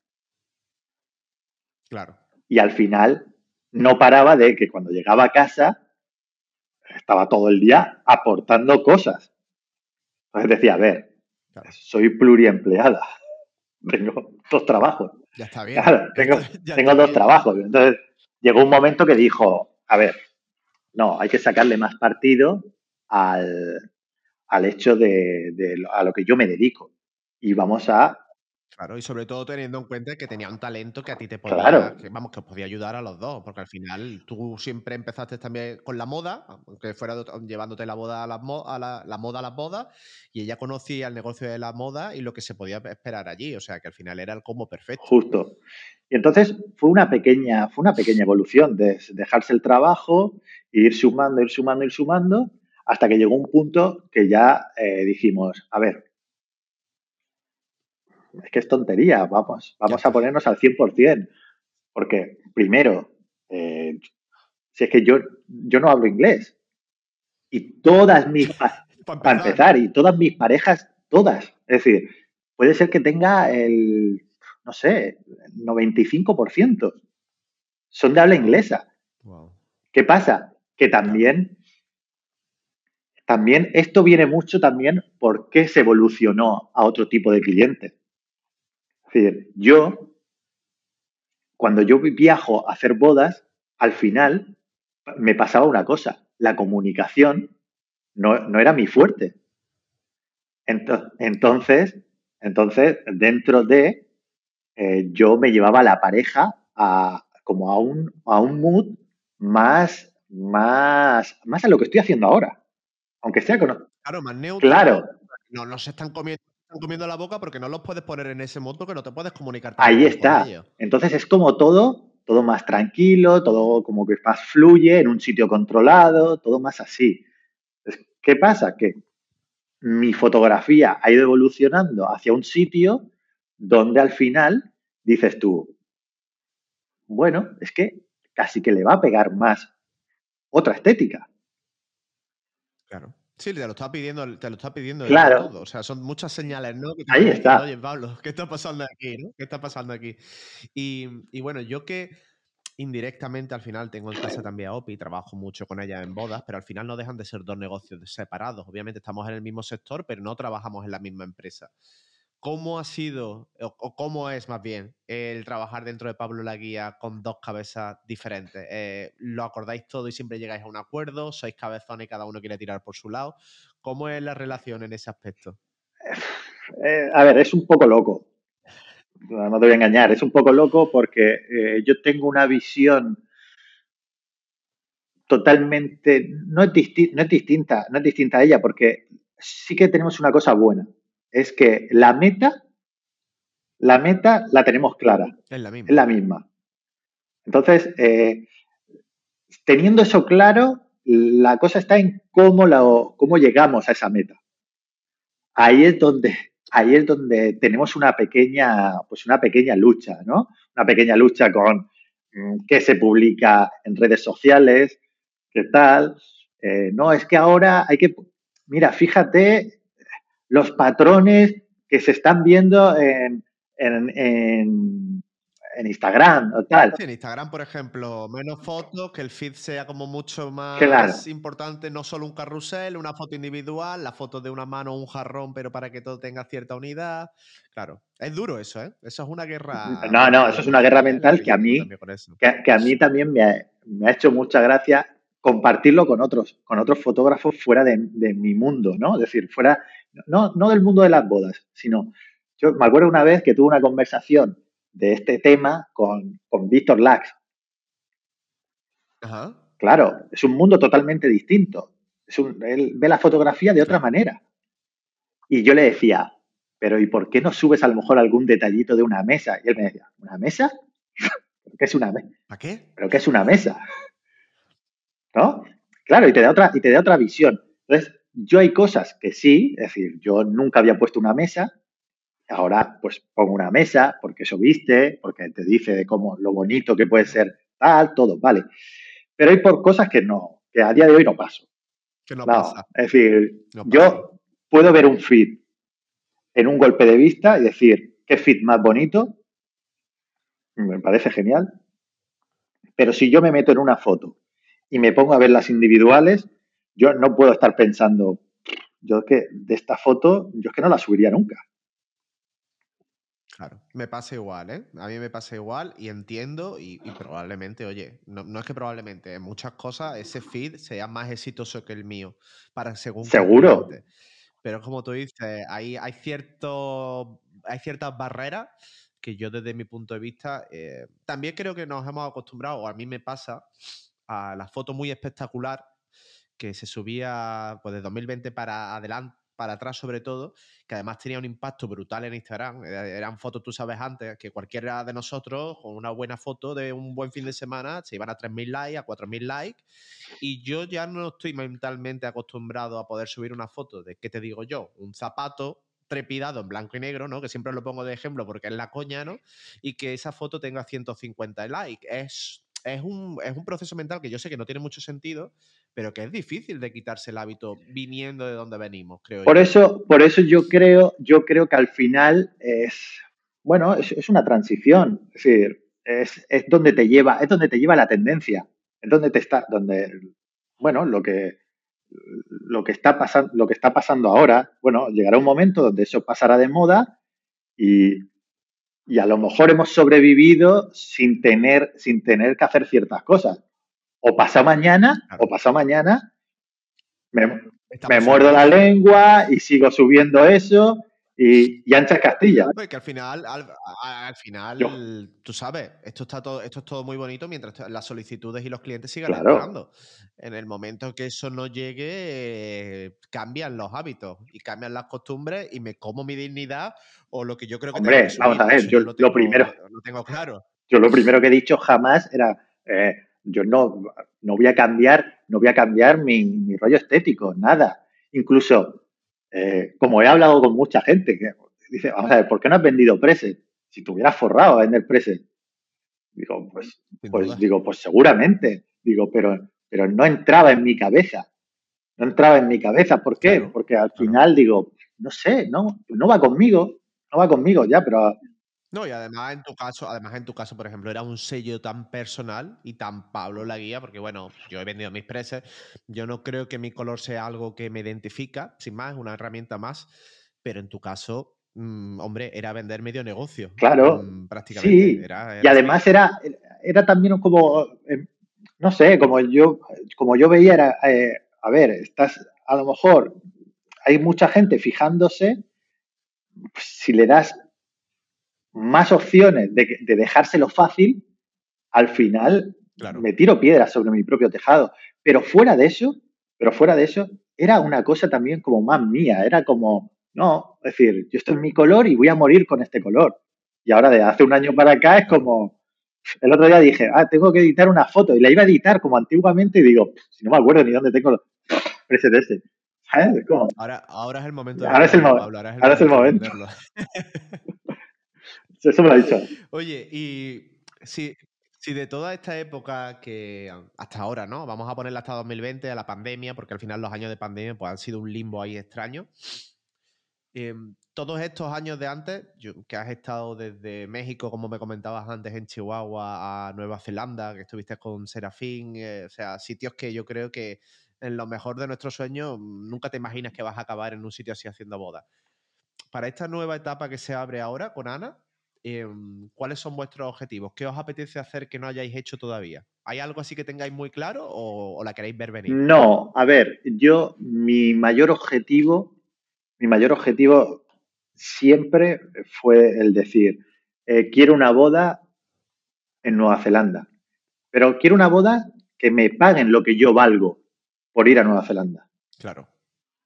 Claro. Y al final no paraba de que cuando llegaba a casa estaba todo el día aportando cosas. Entonces decía, a ver, soy pluriempleada, tengo dos trabajos. Ya está bien. Claro, tengo, tengo dos trabajos. Entonces llegó un momento que dijo, a ver, no, hay que sacarle más partido al, al hecho de, de, a lo que yo me dedico. Y vamos a Claro, y sobre todo teniendo en cuenta que tenía un talento que a ti te podía, que, vamos, que os podía ayudar a los dos, porque al final tú siempre empezaste también con la moda, aunque fuera llevándote la boda a, las a la, moda a las bodas, y ella conocía el negocio de la moda y lo que se podía esperar allí, o sea que al final era el combo perfecto. Justo. Y entonces fue una pequeña, fue una pequeña evolución de dejarse el trabajo, ir sumando, ir sumando, ir sumando, hasta que llegó un punto que ya eh, dijimos, a ver, es que es tontería, vamos, vamos a ponernos al 100%, porque primero, eh, si es que yo, yo no hablo inglés. Y todas mis, para empezar, y todas mis parejas, todas, es decir, puede ser que tenga el, no sé, 95% son de habla inglesa. ¿Qué pasa? Que también, también esto viene mucho también porque se evolucionó a otro tipo de clientes. Es decir, yo, cuando yo viajo a hacer bodas, al final me pasaba una cosa, la comunicación no, era mi fuerte. Entonces, entonces dentro de, eh, yo me llevaba la pareja a, como a un, a un mood más, más, más a lo que estoy haciendo ahora. Aunque sea con... Claro, más neutro. Claro. No, no se están comiendo están comiendo la boca porque no los puedes poner en ese modo que no te puedes comunicar. Ahí está. Entonces es como todo, todo más tranquilo, todo como que más fluye en un sitio controlado, todo más así. ¿Qué pasa? Que mi fotografía ha ido evolucionando hacia un sitio donde al final dices tú, bueno, es que casi que le va a pegar más otra estética. Sí, te lo está pidiendo, te lo está pidiendo claro. todo. O sea, son muchas señales, ¿no? Ahí está. Oye, Pablo, ¿qué está pasando aquí? ¿no? ¿Qué está pasando aquí? Y, y, bueno, yo que indirectamente al final tengo en casa también a Opi, trabajo mucho con ella en bodas, pero al final no dejan de ser dos negocios separados. Obviamente estamos en el mismo sector, pero no trabajamos en la misma empresa. ¿Cómo ha sido, o, cómo es más bien, el trabajar dentro de Pablo la Guía con dos cabezas diferentes? Eh, ¿Lo acordáis todo y siempre llegáis a un acuerdo? ¿Sois cabezones y cada uno quiere tirar por su lado? ¿Cómo es la relación en ese aspecto? Eh, a ver, es un poco loco. No, te voy a engañar, es un poco loco porque eh, yo tengo una visión totalmente, no es, no es distinta, no es distinta a ella, porque sí que tenemos una cosa buena es que la meta, la meta la tenemos clara. Es la misma. Es la misma. Entonces, eh, teniendo eso claro, la cosa está en cómo, cómo llegamos a esa meta. Ahí es donde, ahí es donde tenemos una pequeña, pues una pequeña lucha, ¿no? Una pequeña lucha con mm, qué se publica en redes sociales, qué tal. Eh, no, es que ahora hay que, mira, fíjate los patrones que se están viendo en, en, Instagram o tal. Sí, en Instagram, por ejemplo, menos fotos, que el feed sea como mucho más importante, no solo un carrusel, una foto individual, la foto de una mano o un jarrón, pero para que todo tenga cierta unidad. Claro, es duro eso, ¿eh? Eso es una guerra. No, no, eso es una guerra mental que a mí, que, a mí también me ha, me ha hecho mucha gracia compartirlo con otros, con otros fotógrafos fuera de, de, mi mundo, ¿no? Es decir, fuera, no, no del mundo de las bodas, sino, yo me acuerdo una vez que tuve una conversación de este tema con, con Víctor Lax. Ajá. Claro, es un mundo totalmente distinto. Es un, él ve la fotografía de otra manera. Y yo le decía, pero ¿y por qué no subes a lo mejor algún detallito de una mesa? Y él me decía, ¿una mesa? ¿Qué es una mesa? ¿Para qué? ¿Pero qué es una mesa? ¿No? Claro, y te da otra, y te da otra visión. Entonces, yo hay cosas que sí, es decir, yo nunca había puesto una mesa, ahora pues pongo una mesa porque eso viste, porque te dice de cómo lo bonito que puede ser tal, todo, vale. Pero hay por cosas que no, que a día de hoy no paso. Que no, pasa. Es decir, yo puedo ver un feed en un golpe de vista y decir, qué feed más bonito, me parece genial. Pero si yo me meto en una foto y me pongo a ver las individuales, yo no puedo estar pensando, yo es que de esta foto, yo es que no la subiría nunca. Claro, me pasa igual, ¿eh? A mí me pasa igual y entiendo y, probablemente, oye, no, es que probablemente, en muchas cosas ese feed sea más exitoso que el mío, para según... Seguro. Pero como tú dices, hay, hay, cierto, hay ciertas barreras que yo desde mi punto de vista eh, también creo que nos hemos acostumbrado, o a mí me pasa, a la foto muy espectacular que se subía pues de 2020 para adelante para atrás sobre todo, que además tenía un impacto brutal en Instagram. Eran fotos, tú sabes antes, que cualquiera de nosotros con una buena foto de un buen fin de semana se iban a 3.000 likes, a 4.000 likes. Y yo ya no estoy mentalmente acostumbrado a poder subir una foto de, ¿qué te digo yo? Un zapato trepidado en blanco y negro, ¿no? Que siempre lo pongo de ejemplo porque es la coña, ¿no? Y que esa foto tenga 150 likes. Es es un, es un proceso mental que yo sé que no tiene mucho sentido, pero que es difícil de quitarse el hábito viniendo de donde venimos, creo por Eso, por eso yo creo, yo creo que al final es, bueno, es, una transición. Es decir, es, es, donde te lleva, es donde te lleva la tendencia. Es donde te está, donde, bueno, lo que, lo que está pasando, lo que está pasando ahora, bueno, llegará un momento donde eso pasará de moda y, y a lo mejor hemos sobrevivido sin tener, sin tener que hacer ciertas cosas. O pasa mañana, o pasa mañana, me, me muerdo la lengua y sigo subiendo eso y, ancha Castilla. que al final, al, final, tú sabes, esto está todo, esto es todo muy bonito mientras las solicitudes y los clientes sigan claro. En el momento que eso no llegue, cambian los hábitos y cambian las costumbres y me como mi dignidad o lo que yo creo que Hombre, vamos a ver, yo, lo, primero. Lo tengo claro. Yo lo primero que he dicho jamás era. Eh, yo no, no voy a cambiar, no voy a cambiar mi, mi rollo estético, nada. Incluso eh, como he hablado con mucha gente, que dice, vamos a ver, ¿por qué no has vendido preset? Si te hubieras forrado a vender preset. Digo, pues, pues digo, pues seguramente. Digo, pero, pero no entraba en mi cabeza. No entraba en mi cabeza. ¿Por qué? Porque al final digo, no sé, no, no va conmigo, no va conmigo ya, pero no, y además en tu caso, además en tu caso, por ejemplo, era un sello tan personal y tan Pablo la guía, porque bueno, yo he vendido mis presets, yo no creo que mi color sea algo que me identifica, sin más, es una herramienta más, pero en tu caso, mm, hombre, era vender medio negocio. Claro. Mm, prácticamente. Sí. y además era, era también como, em, no sé, como yo, como yo veía, era, eh, a ver, estás, a lo mejor hay mucha gente fijándose, si le das más opciones de, dejárselo fácil, al final me tiro piedras sobre mi propio tejado. Pero fuera de eso, pero fuera de eso, era una cosa también como más mía, era como, no, es decir, yo estoy en mi color y voy a morir con este color. Y ahora de hace un año para acá es como, el otro día dije, ah, tengo que editar una foto y la iba a editar como antiguamente y digo, si no me acuerdo ni dónde tengo ese de este. Ahora, ahora es el momento. De ahora, es el, ahora es el momento. Eso me lo ha dicho. Oye, y si, si de toda esta época que hasta ahora, ¿no? Vamos a ponerla hasta 2020, a la pandemia, porque al final los años de pandemia pues, han sido un limbo ahí extraño. Em, todos estos años de antes, que has estado desde México, como me comentabas antes, en Chihuahua, a Nueva Zelanda, que estuviste con Serafín, eh, o sea, sitios que yo creo que en lo mejor de nuestros sueños nunca te imaginas que vas a acabar en un sitio así haciendo bodas. Para esta nueva etapa que se abre ahora con Ana, Em, ¿cuáles son vuestros objetivos? ¿Qué os apetece hacer que no hayáis hecho todavía? ¿Hay algo así que tengáis muy claro o, la queréis ver venir? No, a ver, yo mi mayor objetivo, mi mayor objetivo siempre fue el decir, eh, quiero una boda en Nueva Zelanda, pero quiero una boda que me paguen lo que yo valgo por ir a Nueva Zelanda. Claro.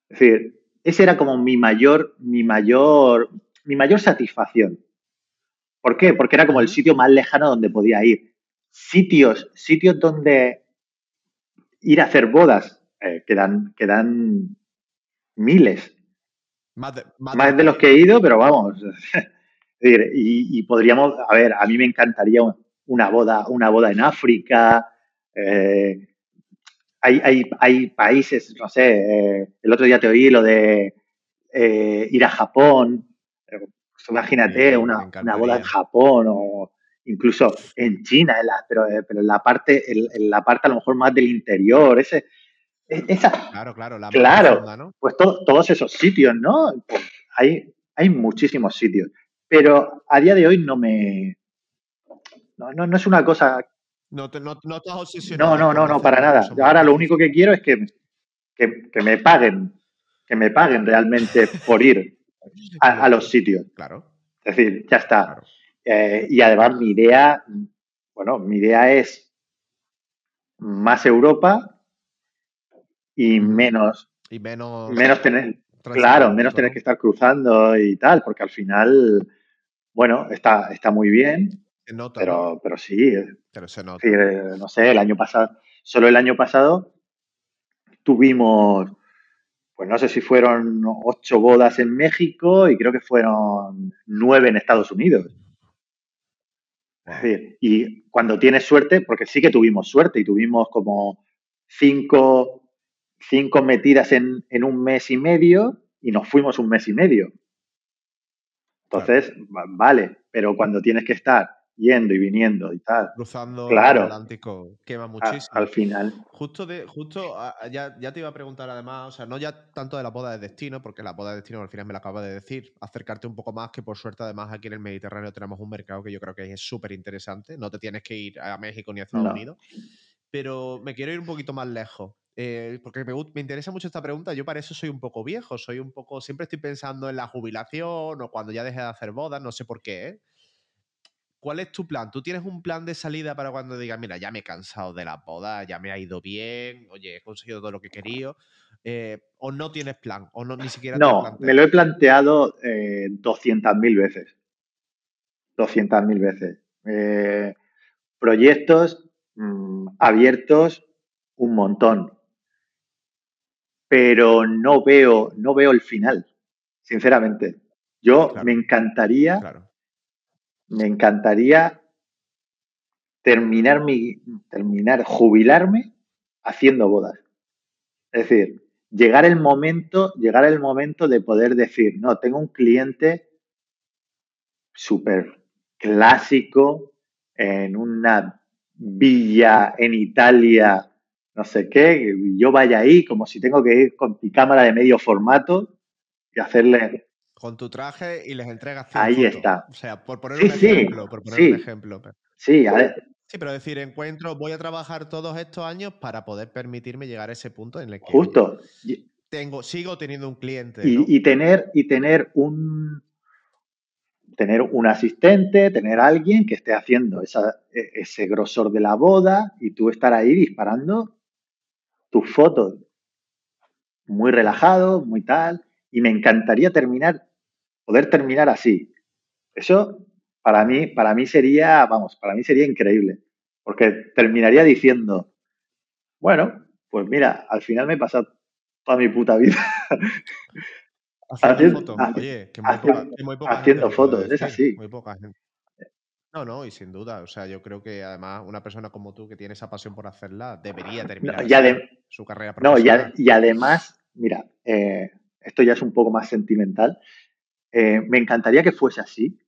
Es decir, ese era como mi mayor, mi mayor, mi mayor satisfacción. ¿Por qué? Porque era como el sitio más lejano donde podía ir. Sitios, sitios donde ir a hacer bodas, eh, quedan, quedan miles. Más de, los que he ido, pero vamos. y, podríamos, a ver, a mí me encantaría una boda, una boda en África. Eh, hay, hay, países, no sé, eh, el otro día te oí lo de ir a Japón. Pues imagínate una, boda en Japón o incluso en China, pero, eh, pero en la parte, en, la parte a lo mejor más del interior, ese, E, esa, claro, claro, la claro, ¿no? pues todos esos sitios, ¿no? Pues hay, hay muchísimos sitios, pero a día de hoy no me, no, no, no es una cosa no, te, no, no No, no, no, no, para nada. Ahora lo único que quiero es que, que, me paguen, que me paguen realmente por ir a, los sitios. Claro. Es decir, ya está. Eh, y además mi idea, bueno, mi idea es más Europa y menos. Y menos. Menos tener. Claro, menos tener que estar cruzando y tal, porque al final, bueno, está, está muy bien. pero, pero sí. Pero se nota. Eh, no sé, el año pasado, solo el año pasado tuvimos, pues no sé si fueron ocho bodas en México y creo que fueron nueve en Estados Unidos. y cuando tienes suerte, porque sí que tuvimos suerte y tuvimos como cinco, cinco metidas en, en un mes y medio y nos fuimos un mes y medio. Entonces, vale, pero cuando tienes que estar yendo y viniendo y tal. Cruzando el Atlántico quema muchísimo. al final. Justo, de, justo ya, ya, te iba a preguntar además, o sea, no ya tanto de la boda de destino, porque la boda de destino al final me la acaba de decir, acercarte un poco más, que por suerte además aquí en el Mediterráneo tenemos un mercado que yo creo que es súper interesante, no te tienes que ir a México ni a Estados Unidos, pero me quiero ir un poquito más lejos. Eh, porque me, me, interesa mucho esta pregunta. Yo para eso soy un poco viejo, soy un poco. Siempre estoy pensando en la jubilación o cuando ya deje de hacer bodas, no sé por qué. ¿eh? ¿Cuál es tu plan? ¿Tú tienes un plan de salida para cuando digas, mira, ya me he cansado de la boda, ya me ha ido bien, oye, he conseguido todo lo que querido? Eh, ¿O no tienes plan? ¿O no, ni siquiera No, me lo he planteado eh, 200.000 veces. 200.000 veces. Eh, proyectos mm, abiertos, un montón. Pero no veo, no veo el final, sinceramente. Yo me encantaría me encantaría terminar mi, terminar, jubilarme haciendo bodas. Es decir, llegar el momento, llegar el momento de poder decir, no, tengo un cliente súper clásico en una villa en Italia, no sé qué, yo vaya ahí como si tengo que ir con mi cámara de medio formato y hacerle con tu traje y les entregas Ahí está. O sea, por poner un ejemplo. Por poner un ejemplo. Sí, a ver. Sí, pero decir, encuentro, voy a trabajar todos estos años para poder permitirme llegar a ese punto en el que Justo. tengo, sigo teniendo un cliente. Y, tener, y tener un tener un asistente, tener alguien que esté haciendo e, ese grosor de la boda y tú estar ahí disparando tus fotos muy relajado, muy tal. Y me encantaría terminar poder terminar así. Eso para mí, para mí sería, vamos, para mí sería increíble. Porque terminaría diciendo, bueno, pues mira, al final me he pasado toda mi puta vida haciendo, fotos. Oye, que muy, poca, haciendo fotos, es así. Muy poca gente. No, no, y sin duda. O sea, yo creo que además una persona como tú que tiene esa pasión por hacerla debería terminar su carrera profesional. No, y, además, mira, eh, esto ya es un poco más sentimental, eh, me encantaría que fuese así,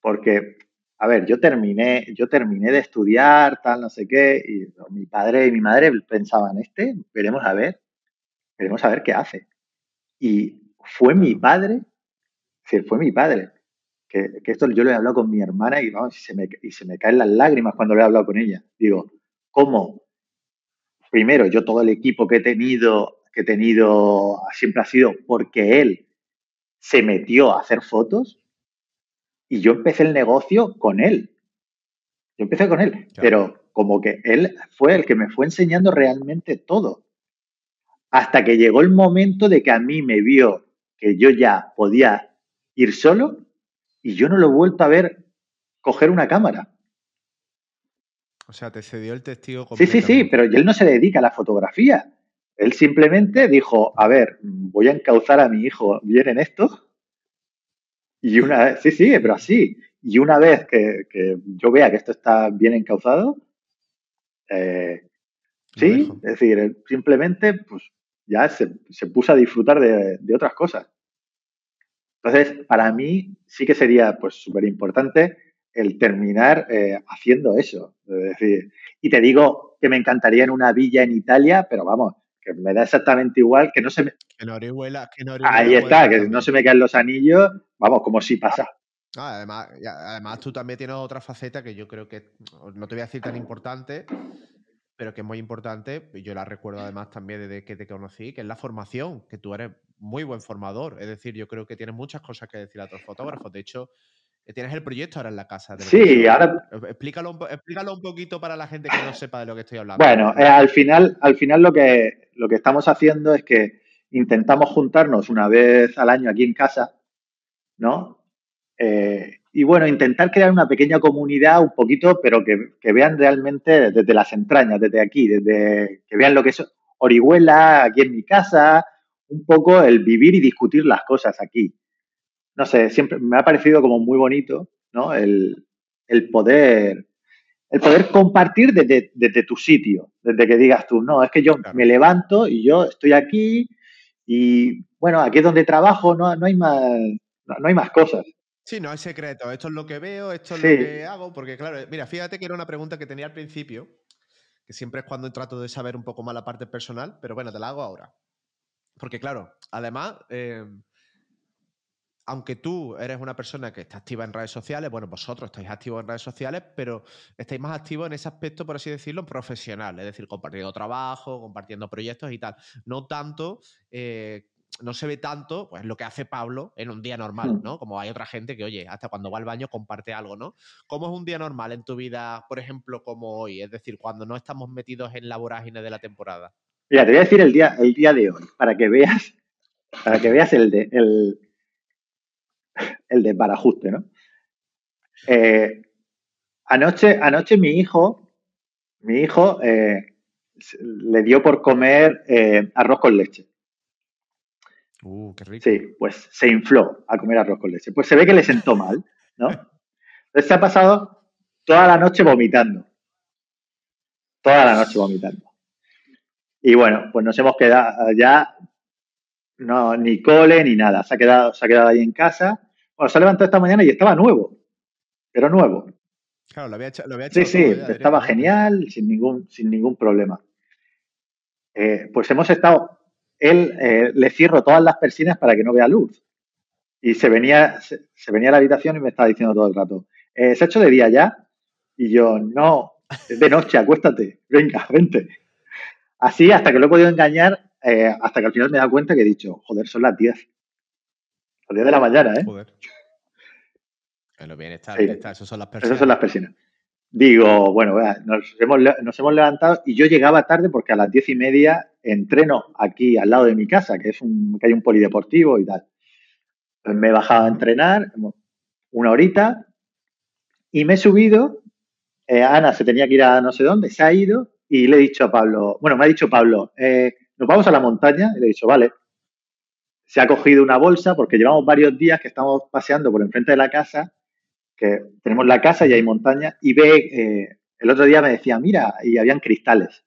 porque, a ver, yo terminé, yo terminé de estudiar, tal, no sé qué, y mi padre y mi madre pensaban, este, veremos a ver, veremos a ver qué hace. Y fue mi padre, fue mi padre, que, esto yo lo he hablado con mi hermana y, vamos, se me, y se me caen las lágrimas cuando lo he hablado con ella. Digo, ¿cómo? Primero, yo todo el equipo que he tenido, que he tenido siempre ha sido porque él se metió a hacer fotos y yo empecé el negocio con él. Yo empecé con él, pero como que él fue el que me fue enseñando realmente todo. Hasta que llegó el momento de que a mí me vio que yo ya podía ir solo y yo no lo he vuelto a ver coger una cámara. O sea, te cedió el testigo. Sí, sí, sí, pero él no se dedica a la fotografía. Él simplemente dijo, a ver, voy a encauzar a mi hijo bien en esto. Y una vez, sí, sí, pero así. Y una vez que, yo vea que esto está bien encauzado, eh, sí, es decir, simplemente pues ya se, puso a disfrutar de, otras cosas. Entonces, para mí sí que sería pues súper importante el terminar eh, haciendo eso. Es decir, y te digo que me encantaría en una villa en Italia, pero vamos, que me da exactamente igual, que no se me... Que no Orihuela, que no Ahí Orihuela está, puede que no se me caen los anillos, vamos, como si pasa. Ah, además, además, tú también tienes otra faceta que yo creo que, no te voy a decir tan importante, pero que es muy importante, y yo la recuerdo además también desde que te conocí, que es la formación, que tú eres muy buen formador. Es decir, yo creo que tienes muchas cosas que decir a otros fotógrafos. De hecho, tienes el proyecto ahora en la casa. del Sí, ahora, Explícalo explícalo un poquito para la gente que no sepa de lo que estoy hablando. bueno, eh, al final, al final lo que, lo que estamos haciendo es que intentamos juntarnos una vez al año aquí en casa, ¿no? Eh, y bueno, intentar crear una pequeña comunidad un poquito, pero que, que vean realmente desde las entrañas, desde aquí, desde que vean lo que es Orihuela aquí en mi casa, un poco el vivir y discutir las cosas aquí. No sé, siempre me ha parecido como muy bonito, ¿no? El, el poder, el poder compartir desde, desde tu sitio, desde que digas tú, no, es que yo Claro. me levanto y yo estoy aquí y bueno, aquí es donde trabajo, no, no hay más, no, no hay más cosas. Sí, no hay secreto. Esto es lo que veo, esto es Sí. lo que hago, porque claro, mira, fíjate que era una pregunta que tenía al principio, que siempre es cuando trato de saber un poco más la parte personal, pero bueno, te la hago ahora. Porque claro, además, eh, aunque tú eres una persona que está activa en redes sociales, bueno, vosotros estáis activos en redes sociales, pero estáis más activos en ese aspecto, por así decirlo, profesional, es decir, compartiendo trabajo, compartiendo proyectos y tal. No tanto, eh, no se ve tanto pues, lo que hace Pablo en un día normal, Hmm. ¿no? Como hay otra gente que, oye, hasta cuando va al baño comparte algo, ¿no? ¿Cómo es un día normal en tu vida, por ejemplo, como hoy? Es decir, cuando no estamos metidos en la vorágine de la temporada. Mira, te voy a decir el día, el día de hoy, para que veas, para que veas el de, el, el desbarajuste, ¿no? Eh, anoche, anoche mi hijo, mi hijo eh, le dio por comer eh, arroz con leche. Uh, qué rico. Sí, pues se infló a comer arroz con leche. Pues se ve que le sentó mal, ¿no? Entonces se ha pasado toda la noche vomitando. Toda la noche vomitando. Y bueno, pues nos hemos quedado ya, no, ni cole ni nada. Se ha quedado, se ha quedado ahí en casa. Bueno, se ha levantado esta mañana y estaba nuevo. Pero nuevo. Claro, lo había hecho, lo había Sí, hecho sí, ya estaba genial, sin ningún, sin ningún problema. Eh, pues hemos estado, él eh, le cierro todas las persianas para que no vea luz. Y se venía, se, se venía a la habitación y me estaba diciendo todo el rato, eh, ¿se ha hecho de día ya? Y yo, no, es de noche, acuéstate, venga, vente. Así hasta que lo he podido engañar, eh, hasta que al final me he dado cuenta que he dicho, joder, son las 10. Las 10 de la mañana, ¿eh? Joder. En lo bien está, Sí. bien está. Esas son las personas. Esas son las persianas. Digo, bueno, nos hemos, nos hemos levantado y yo llegaba tarde porque a las diez y media entreno aquí al lado de mi casa, que es un, que hay un polideportivo y tal. Pues me he bajado a entrenar una horita y me he subido. eh, Ana se tenía que ir a no sé dónde, se ha ido y le he dicho a Pablo, bueno, me ha dicho Pablo, eh, nos vamos a la montaña y le he dicho, vale. Se ha cogido una bolsa porque llevamos varios días que estamos paseando por enfrente de la casa que tenemos la casa y hay montaña, y ve, eh, el otro día me decía, mira, y habían cristales.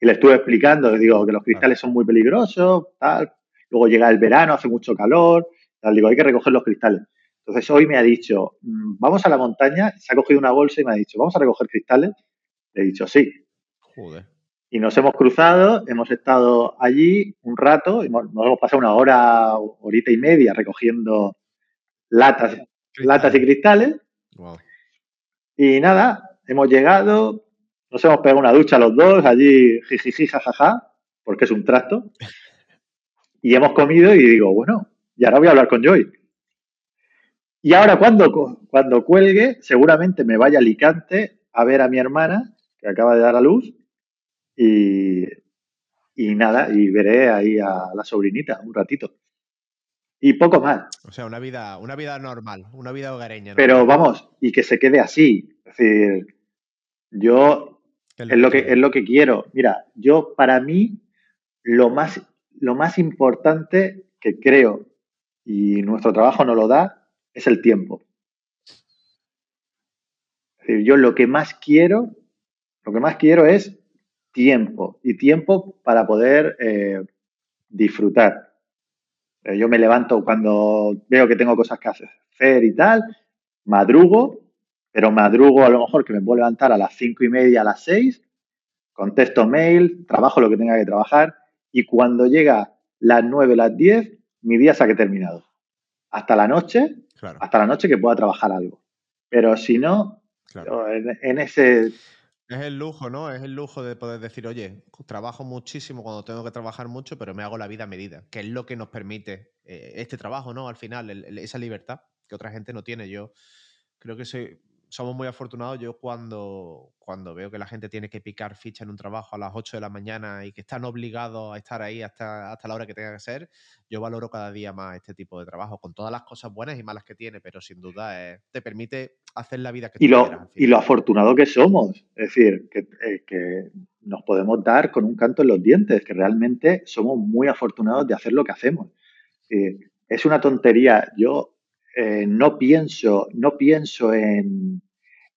Y le estuve explicando, le digo que los cristales son muy peligrosos, tal. Luego llega el verano, hace mucho calor, tal. Digo, hay que recoger los cristales. Entonces hoy me ha dicho, "Mm, vamos a la montaña, se ha cogido una bolsa y me ha dicho, vamos a recoger cristales. Le he dicho, sí. Joder. Y nos hemos cruzado, hemos estado allí un rato, hemos- nos hemos pasado una hora, horita y media recogiendo latas, latas y cristales. Wow. Y nada, hemos llegado, nos hemos pegado una ducha los dos, allí jijiji, jajaja, porque es un trasto. Y hemos comido y digo, bueno, y ahora voy a hablar con Joy. Y ahora cuando, cu- cuando cuelgue, seguramente me vaya a Alicante a ver a mi hermana, que acaba de dar a luz, y, y nada, y veré ahí a la sobrinita un ratito. Y poco más. O sea, una vida, una vida normal, una vida hogareña. Pero vamos, y que se quede así. Es decir, yo es lo que, es lo que quiero. Mira, yo para mí lo más, lo más importante que creo y nuestro trabajo nos lo da es el tiempo. Es decir, yo lo que más quiero, lo que más quiero es tiempo y tiempo para poder eh, disfrutar. Eh, yo me levanto cuando veo que tengo cosas que hacer y tal, madrugo, pero madrugo a lo mejor que me puedo levantar a las cinco y media, a las seis, contesto mail, trabajo lo que tenga que trabajar y cuando llega las 9, las 10, mi día se ha terminado. Hasta la noche, hasta la noche que pueda trabajar algo. Pero si no, en, ese... Es el lujo, ¿no? Es el lujo de poder decir, oye, trabajo muchísimo cuando tengo que trabajar mucho, pero me hago la vida a medida, que es lo que nos permite eh, este trabajo, ¿no? Al final, esa libertad que otra gente no tiene. Yo creo que soy, somos muy afortunados. Yo cuando, cuando veo que la gente tiene que picar ficha en un trabajo a las 8 de la mañana y que están obligados a estar ahí hasta, hasta la hora que tenga que ser, yo valoro cada día más este tipo de trabajo, con todas las cosas buenas y malas que tiene, pero sin duda te permite hacer la vida que y lo, Y lo afortunado que somos, es decir, que, eh, que nos podemos dar con un canto en los dientes, que realmente somos muy afortunados de hacer lo que hacemos. Eh, es una tontería. Yo eh, no pienso, no pienso en,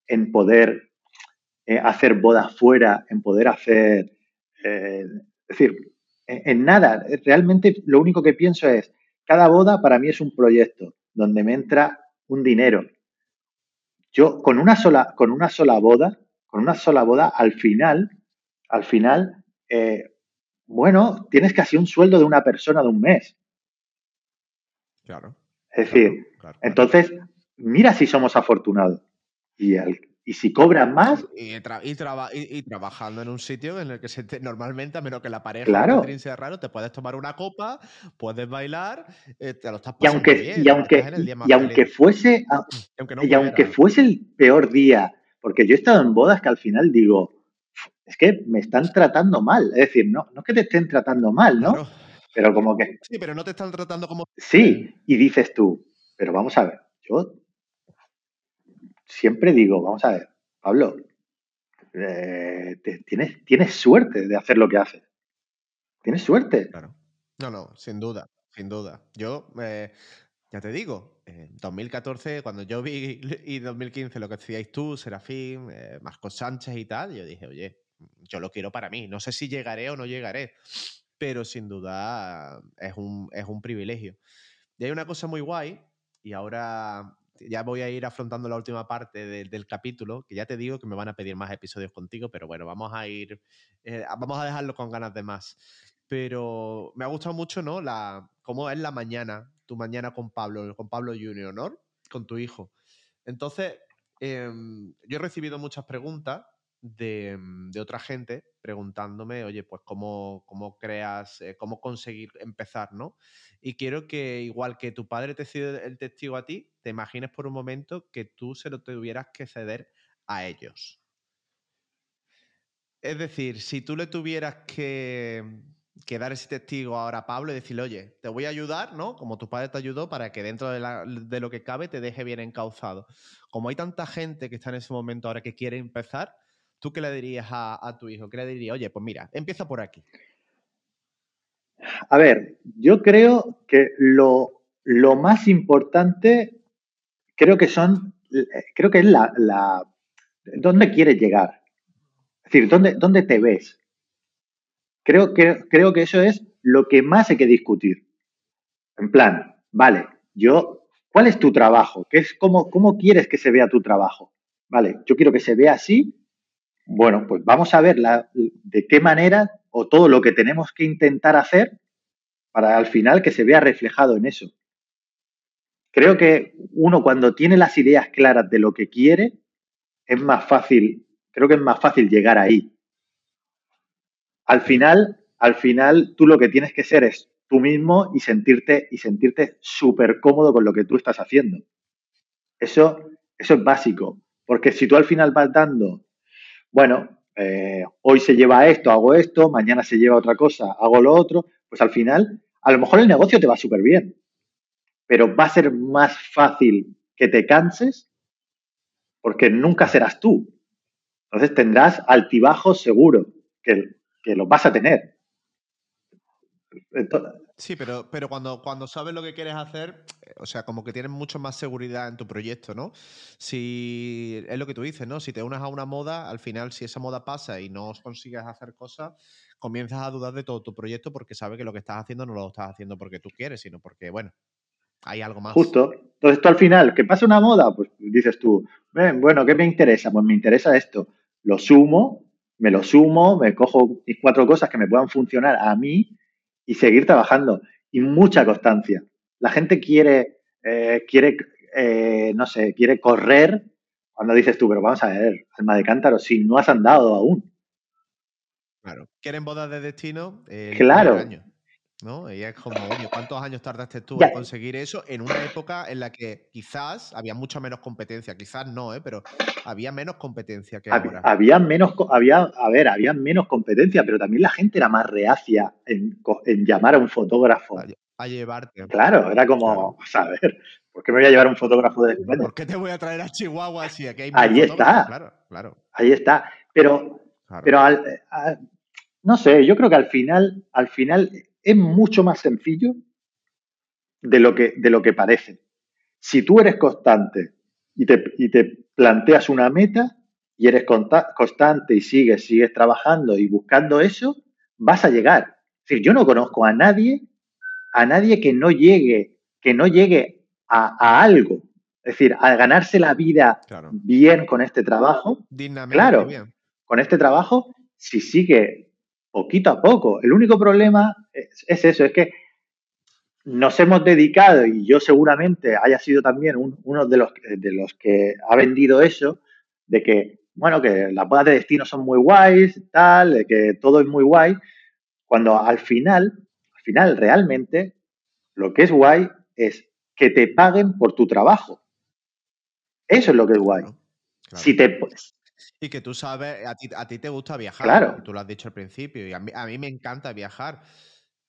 en poder eh, hacer bodas fuera, en poder hacer, eh, es decir, en, nada. Realmente lo único que pienso es, cada boda para mí es un proyecto donde me entra un dinero. Yo con una sola, con una sola boda, con una sola boda, al final, al final, bueno, tienes casi un sueldo de una persona de un mes. Claro. Es decir, entonces, mira si somos afortunados. Y, y si cobran más. Y, y, trabajando en un sitio en el que se normalmente, a menos que la pareja claro. sea raro, te puedes tomar una copa, puedes bailar, eh, te lo estás pasando y aunque, bien, Y aunque, y aunque fuese, y aunque fuese el peor día, porque yo he estado en bodas que al final digo, es que me están tratando mal. Es decir, no, no es que te estén tratando mal, ¿no? Pero como que... Sí, pero no te están tratando como... Sí, y dices tú, pero vamos a ver, yo siempre digo, vamos a ver, Pablo, eh, tienes, tienes suerte de hacer lo que haces. Tienes suerte. Claro. No, no, sin duda, sin duda. Yo, eh, ya te digo, en 2014, cuando yo vi y 2015 lo que hacíais tú, Serafín, eh, Marcos Sánchez y tal, yo dije, oye, yo lo quiero para mí. No sé si llegaré o no llegaré pero sin duda es un, es un privilegio. Y hay una cosa muy guay, y ahora ya voy a ir afrontando la última parte del capítulo, que ya te digo que me van a pedir más episodios contigo, pero bueno, vamos a ir, eh, vamos a dejarlo con ganas de más. Pero me ha gustado mucho, ¿no? La, cómo es la mañana, tu mañana con Pablo, con Pablo Junior, ¿no? Con tu hijo. Entonces, em, yo he recibido muchas preguntas Mm, de, otra gente preguntándome, oye, pues cómo, cómo creas, eh, cómo conseguir empezar, ¿no? Y quiero que, igual que tu padre te cede el testigo a ti, te imagines por un momento que tú se lo tuvieras que ceder a ellos. Es decir, si tú le tuvieras que, que, dar ese testigo ahora a Pablo y decirle, oye, te voy a ayudar, ¿no? Como tu padre te ayudó para que dentro de, de lo que cabe te deje bien encauzado. Como hay tanta gente que está en ese momento ahora que quiere empezar, ¿Tú qué le dirías a, tu hijo? ¿Qué le dirías? Oye, pues mira, empieza por aquí. A ver, yo creo que lo, más importante, creo que son, creo que es la, la ¿dónde quieres llegar? Es decir, ¿dónde, dónde te ves? Creo que, creo que eso es lo que más hay que discutir. En plan, vale, yo, ¿cuál es tu trabajo? ¿Qué es, cómo, ¿Cómo quieres que se vea tu trabajo? Vale, yo quiero que se vea así bueno, pues vamos a ver de qué manera o todo lo que tenemos que intentar hacer para al final que se vea reflejado en eso. Creo que uno cuando tiene las ideas claras de lo que quiere, es más fácil, creo que es más fácil llegar ahí. Al final, al final tú lo que tienes que ser es tú mismo y sentirte y sentirte súper cómodo con lo que tú estás haciendo. Eso, eso es básico, porque si tú al final vas dando bueno, eh, hoy se lleva esto, hago esto, mañana se lleva otra cosa, hago lo otro, pues al final, a lo mejor el negocio te va súper bien, pero va a ser más fácil que te canses porque nunca serás tú. Entonces tendrás altibajos seguro, que, que los vas a tener. Sí, pero, pero cuando, cuando sabes lo que quieres hacer, eh, o sea, como que tienes mucho más seguridad en tu proyecto, ¿no? Si es lo que tú dices, ¿no? Si te unes a una moda, al final, si esa moda pasa y no consigues hacer cosas, comienzas a dudar de todo tu proyecto porque sabes que lo que estás haciendo no lo estás haciendo porque tú quieres, sino porque, bueno, hay algo más. Justo. Entonces tú al final, ¿qué pasa una moda? Pues dices tú, bueno, ¿qué me interesa? Pues me interesa esto. Lo sumo me lo sumo, me cojo mis cuatro cosas que me puedan funcionar a mí y seguir trabajando. Y mucha constancia. La gente quiere, eh, quiere eh, no sé, quiere correr cuando dices tú, pero vamos a ver, alma de cántaro, si no has andado aún. Claro. Quieren bodas de destino el claro. año. ¿No? Y es como, oye, ¿cuántos años tardaste tú en conseguir eso en una época en la que quizás había mucha menos competencia? Quizás no, ¿eh? pero había menos competencia que ahora. Había menos, había, a ver, había menos competencia, pero también la gente era más reacia en, llamar a un fotógrafo. A, llevarte. Claro, era como, a ver, ¿por qué me voy a llevar un fotógrafo de ¿Por qué te voy a traer a Chihuahua si aquí hay Ahí está. Claro, claro. Ahí está. Pero, pero no sé, yo creo que al final, al final es mucho más sencillo de lo que, de lo que parece. Si tú eres constante y te, te planteas una meta y eres constante y sigues, sigues trabajando y buscando eso, vas a llegar. Es decir, yo no conozco a nadie, a nadie que no llegue, que no llegue a, algo. Es decir, a ganarse la vida bien con este trabajo. Claro, con este trabajo, si sigue poquito a poco. El único problema es, eso, es que nos hemos dedicado, y yo seguramente haya sido también uno de los, de los que ha vendido eso, de que, bueno, que las bodas de destino son muy guays, tal, de que todo es muy guay, cuando al final, al final realmente, lo que es guay es que te paguen por tu trabajo. Eso es lo que es guay. Si te, y que tú sabes, a ti, a ti te gusta viajar, claro. tú lo has dicho al principio, y a mí, a mí me encanta viajar,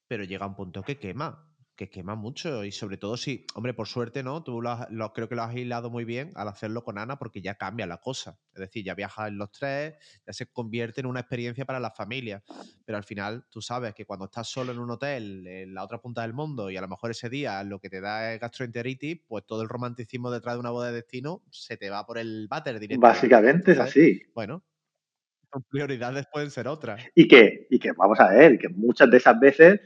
pero llega un punto que quema que quema mucho y sobre todo si, hombre, por suerte, ¿no? Tú lo, creo que lo has hilado muy bien al hacerlo con Ana porque ya cambia la cosa. Es decir, ya viajas en los tres, ya se convierte en una experiencia para la familia. Pero al final tú sabes que cuando estás solo en un hotel en la otra punta del mundo y a lo mejor ese día lo que te da es gastroenteritis, pues todo el romanticismo detrás de una boda de destino se te va por el váter directamente. Básicamente es así. Bueno, prioridades pueden ser otras. Y que, y que vamos a ver, que muchas de esas veces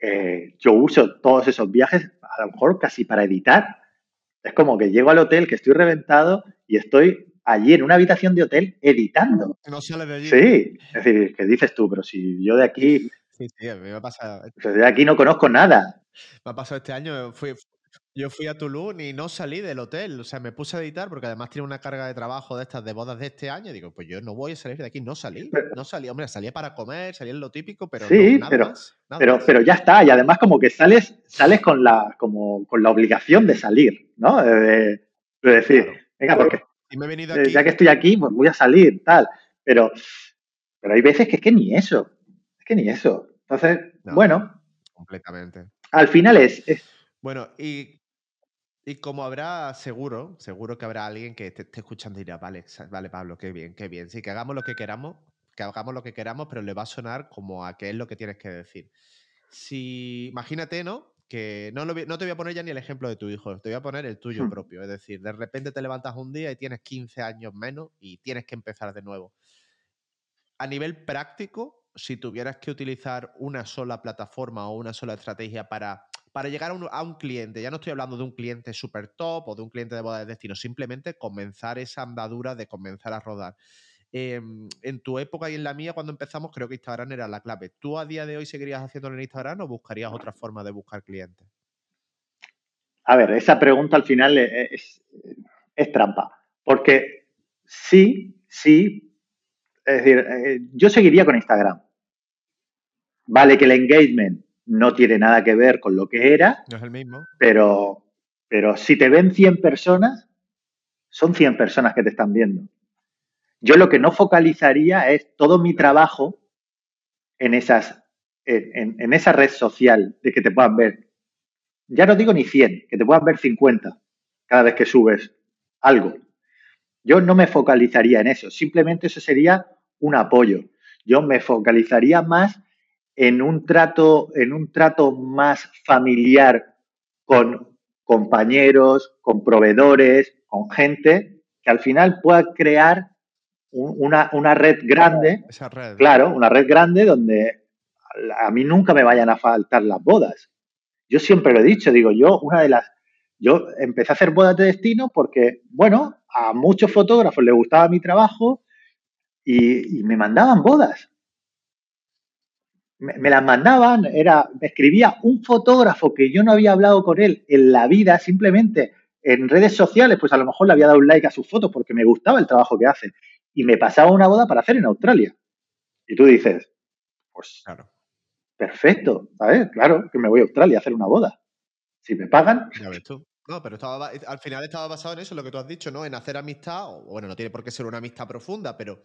eh, yo uso todos esos viajes a lo mejor casi para editar. Es como que llego al hotel, que estoy reventado y estoy allí en una habitación de hotel editando. No sale de allí. Sí, es decir, que dices tú, pero si yo de aquí... Sí, sí, a me ha pasado. De aquí no conozco nada. Me ha pasado este año, fui, yo fui a Tulum y no salí del hotel. O sea, me puse a editar porque además tiene una carga de trabajo de estas de bodas de este año. digo, pues yo no voy a salir de aquí. No salí. No salí. Hombre, salía para comer, salía en lo típico, pero sí, nada pero, más, pero, pero ya está. Y además como que sales, sales con la, como, con la obligación de salir, ¿no? De, decir, venga, porque y me he venido aquí... ya que estoy aquí, pues voy a salir, tal. Pero, pero hay veces que es que ni eso. Es que ni eso. Entonces, bueno. Completamente. Al final es... Bueno, y y como habrá, seguro, seguro que habrá alguien que te esté escuchando y dirá, vale, vale, Pablo, qué bien, qué bien. Sí, que hagamos lo que queramos, que hagamos lo que queramos, pero le va a sonar como a qué es lo que tienes que decir. Si, imagínate, ¿no? Que no, no te voy a poner ya ni el ejemplo de tu hijo, te voy a poner el tuyo hmm. propio. Es decir, de repente te levantas un día y tienes 15 años menos y tienes que empezar de nuevo. A nivel práctico, si tuvieras que utilizar una sola plataforma o una sola estrategia para para llegar a un, cliente. Ya no estoy hablando de un cliente súper top o de un cliente de boda de destino, simplemente comenzar esa andadura de comenzar a rodar. Em, en tu época y en la mía, cuando empezamos, creo que Instagram era la clave. ¿Tú a día de hoy seguirías haciéndolo en Instagram o buscarías otra forma de buscar clientes? A ver, esa pregunta al final es, es trampa, porque sí, sí, es decir, eh, yo seguiría con Instagram. Vale que el engagement no tiene nada que ver con lo que era. No es el mismo. Pero, pero si te ven 100 personas, son 100 personas que te están viendo. Yo lo que no focalizaría es todo mi trabajo en, esas, en, en esa red social de que te puedan ver. Ya no digo ni 100, que te puedan ver 50 cada vez que subes algo. Yo no me focalizaría en eso, simplemente eso sería un apoyo. Yo me focalizaría más en un trato, en un trato más familiar con compañeros, con proveedores, con gente, que al final pueda crear una, red grande. Claro, una red grande donde a mí nunca me vayan a faltar las bodas. Yo siempre lo he dicho, digo, yo, una de las. Yo empecé a hacer bodas de destino porque, bueno, a muchos fotógrafos les gustaba mi trabajo y, me mandaban bodas. Me, las mandaban, era, me escribía un fotógrafo que yo no había hablado con él en la vida, simplemente en redes sociales, pues a lo mejor le había dado un like a sus fotos porque me gustaba el trabajo que hacen. Y me pasaba una boda para hacer en Australia. Y tú dices, pues claro. perfecto, ¿sabes? Claro que me voy a Australia a hacer una boda. Si me pagan. Ya ves tú. No, pero estaba, al final estaba basado en eso, lo que tú has dicho, ¿no? En hacer amistad, o bueno, no tiene por qué ser una amistad profunda, pero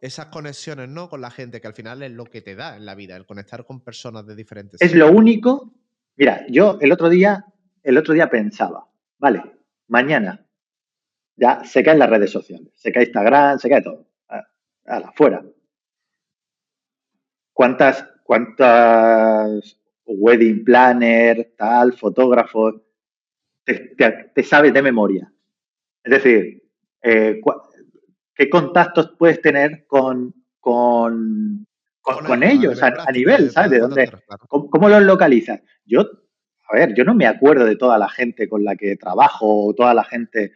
esas conexiones, ¿no? Con la gente, que al final es lo que te da en la vida, el conectar con personas de diferentes. Es lo único. Mira, yo el otro día, el otro día pensaba, vale, mañana ya se caen las redes sociales, se cae Instagram, se cae todo. A, fuera. ¿Cuántas, cuántas wedding planner, tal, fotógrafos, te, sabes de memoria. Es decir, eh, ¿qué contactos puedes tener con, con, con, ellos a, nivel, ¿sabes? ¿De dónde? ¿cómo, los localizas? Yo, a ver, yo no me acuerdo de toda la gente con la que trabajo o toda la gente.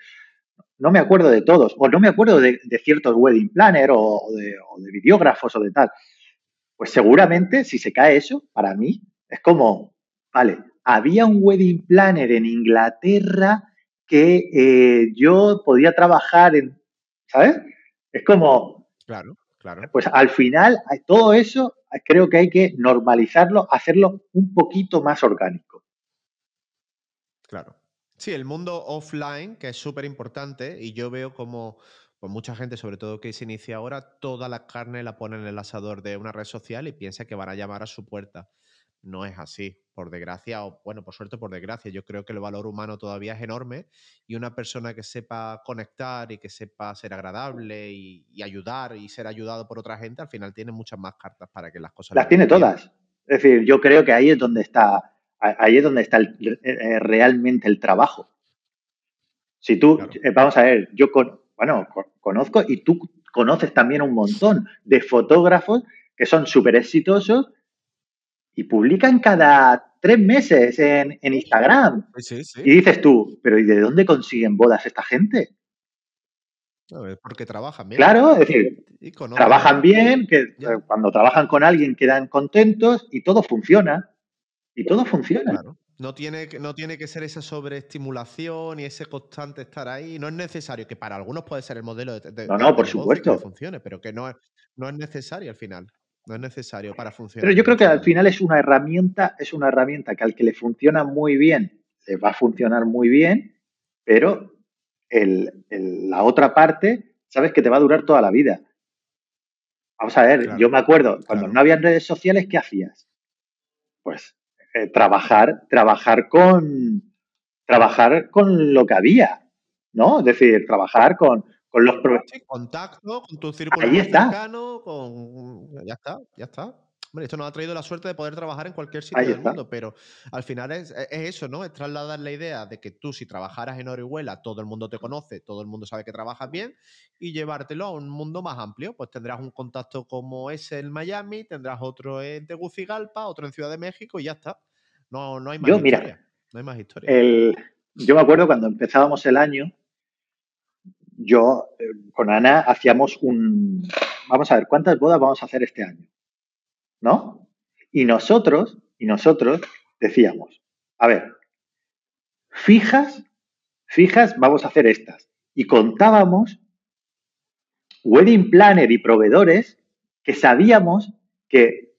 No me acuerdo de todos, o no me acuerdo de, ciertos wedding planner o, de, o de videógrafos o de tal. Pues seguramente, si se cae eso, para mí es como, vale, había un wedding planner en Inglaterra que eh, yo podía trabajar en, ¿sabes? Es como... Claro, claro. Pues al final, todo eso creo que hay que normalizarlo, hacerlo un poquito más orgánico. Claro. Sí, el mundo offline, que es súper importante, y yo veo como pues mucha gente, sobre todo que se inicia ahora, toda la carne la pone en el asador de una red social y piensa que van a llamar a su puerta no es así, por desgracia, o bueno, por suerte, por desgracia. Yo creo que el valor humano todavía es enorme y una persona que sepa conectar y que sepa ser agradable y, ayudar y ser ayudado por otra gente, al final tiene muchas más cartas para que las cosas... Las tiene todas. Es decir, yo creo que ahí es donde está, ahí es donde está eh, eh, realmente el trabajo. Si tú, eh, vamos a ver, yo con, bueno, conozco y tú conoces también un montón de fotógrafos que son súper exitosos y publican cada tres meses en, Instagram. Y dices tú, pero ¿y de dónde consiguen bodas esta gente? porque trabajan bien. Claro, es decir, trabajan bien, que eh, cuando trabajan con alguien quedan contentos y todo funciona. Y todo funciona. No tiene, no tiene que ser esa sobreestimulación y ese constante estar ahí. No es necesario, que para algunos puede ser el modelo de, no, no, por supuesto. que funcione, pero que no no es necesario al final. No es necesario para funcionar. Pero yo creo que al final es una herramienta, es una herramienta que al que le funciona muy bien, le va a funcionar muy bien, pero la otra parte, sabes que te va a durar toda la vida. Vamos a ver, yo me acuerdo, cuando no había redes sociales, ¿qué hacías? Pues eh, trabajar, trabajar con trabajar con lo que había, ¿no? Es decir, trabajar con, con los contacto, con tu círculo Ahí está. cercano, con... Ya está, ya está. Bueno, esto nos ha traído la suerte de poder trabajar en cualquier sitio del mundo, pero al final es, eso, ¿no? Es trasladar la idea de que tú, si trabajaras en Orihuela, todo el mundo te conoce, todo el mundo sabe que trabajas bien, y llevártelo a un mundo más amplio. Pues tendrás un contacto como ese en Miami, tendrás otro en Tegucigalpa, otro en Ciudad de México, y ya está. No, no hay más historia. no hay más historia. yo me acuerdo cuando empezábamos el año, yo eh, con Ana hacíamos un, vamos a ver, ¿cuántas bodas vamos a hacer este año? ¿No? Y nosotros, y nosotros decíamos, a ver, fijas, fijas, vamos a hacer estas. Y contábamos wedding planner y proveedores que sabíamos que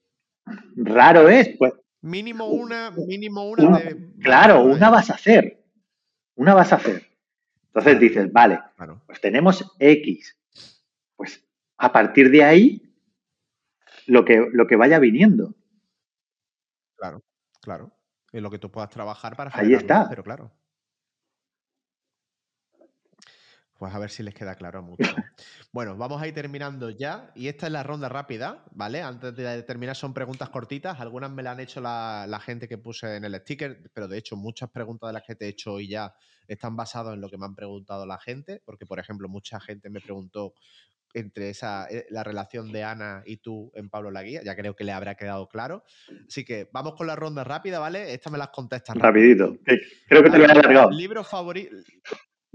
raro es, pues. Mínimo una, mínimo una de. Claro, una vas a hacer. Una vas a hacer. Entonces dices, vale, pues tenemos X. Pues a partir de ahí, lo que, lo que vaya viniendo. Claro, claro. En lo que tú puedas trabajar para Ahí está. pero claro. Pues a ver si les queda claro mucho. bueno, vamos a ir terminando ya. Y esta es la ronda rápida, ¿vale? Antes de terminar, son preguntas cortitas. Algunas me las han hecho la, la, gente que puse en el sticker, pero de hecho, muchas preguntas de las que te he hecho hoy ya están basados en lo que me han preguntado la gente, porque por ejemplo mucha gente me preguntó entre esa, eh, la relación de Ana y tú en Pablo la Guía, ya creo que le habrá quedado claro. Así que vamos con la ronda rápida, ¿vale? Esta me las contestas Rapidito. Creo que te lo he alargado. Libro favorito,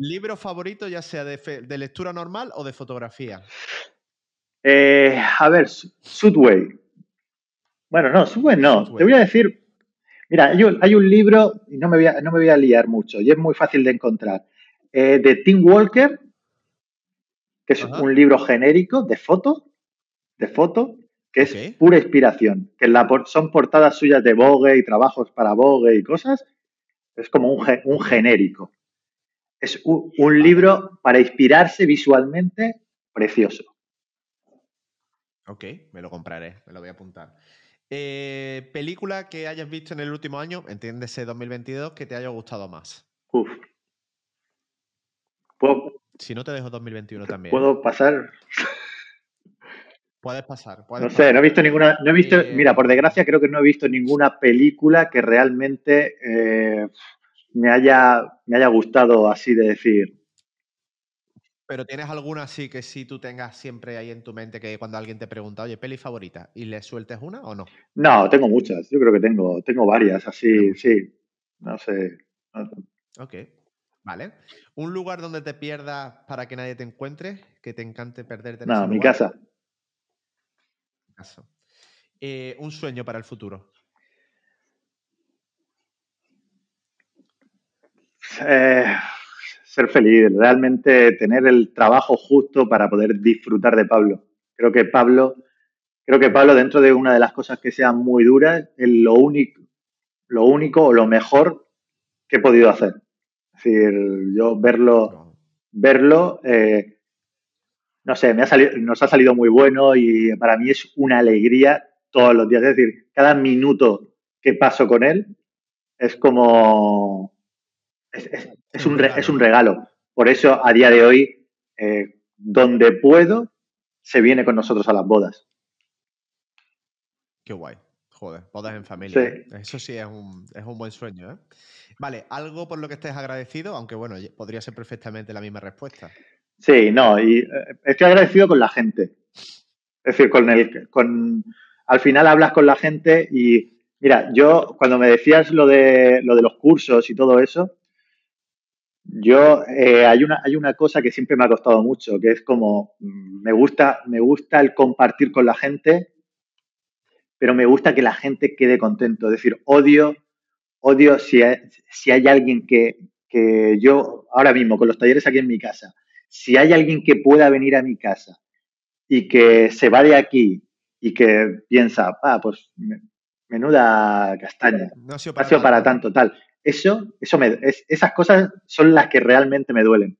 libro favorito ya sea de, de lectura normal o de fotografía. Eh, a ver, Sudway. Bueno, no, Subway no. Te voy a decir, mira, hay un, libro, y no me, voy a, no me voy a liar mucho, y es muy fácil de encontrar, eh, de Tim Walker, que es un libro genérico de foto, de foto, que es pura inspiración, que la, son portadas suyas de Vogue y trabajos para Vogue y cosas, es como un, un genérico. Es un, un libro para inspirarse visualmente precioso. Ok, me lo compraré, me lo voy a apuntar. Eh, película que hayas visto en el último año, entiéndese 2022, que te haya gustado más. Uf. si no te dejo 2021 también. ¿Puedo pasar? Puedes pasar. no sé, no he visto ninguna. No he visto, eh, mira, por desgracia, creo que no he visto ninguna película que realmente eh, me, haya, me haya gustado así de decir. Pero ¿tienes alguna así que si tú tengas siempre ahí en tu mente que cuando alguien te pregunta, oye, peli favorita, y le sueltes una o no? No, tengo muchas. Yo creo que tengo, tengo varias, así, sí. No sé. Ok. Vale. ¿Un lugar donde te pierdas para que nadie te encuentre? ¿Que te encante perderte? En no, mi casa. Eh, un sueño para el futuro. Eh, ser feliz, realmente tener el trabajo justo para poder disfrutar de Pablo. Creo que Pablo, creo que Pablo dentro de una de las cosas que sean muy duras, es lo único, lo único o lo mejor que he podido hacer. Es decir, yo verlo, verlo, eh, no sé, nos ha salido muy bueno y para mí es una alegría todos los días. Es decir, cada minuto que paso con él es como es, un, es un regalo. Por eso, a día de hoy, eh, donde puedo, se viene con nosotros a las bodas. Qué guay. Joder, bodas en familia. ¿eh? Eso sí es un, es un, buen sueño. ¿eh? Vale, algo por lo que estés agradecido, aunque bueno, podría ser perfectamente la misma respuesta. Sí, no, y estoy agradecido con la gente. Es decir, con el, con, al final hablas con la gente y, mira, yo cuando me decías lo de, lo de los cursos y todo eso, yo, eh, hay, una, hay una cosa que siempre me ha costado mucho, que es como, mm, me gusta, me gusta el compartir con la gente, pero me gusta que la gente quede contento. Es decir, odio, odio si hay, si hay alguien que, que yo, ahora mismo, con los talleres aquí en mi casa, si hay alguien que pueda venir a mi casa y que se va de aquí y que piensa, ah, pues menuda castaña, no ha sido para, tanto, tal. Eso, eso me, esas cosas son las que realmente me duelen.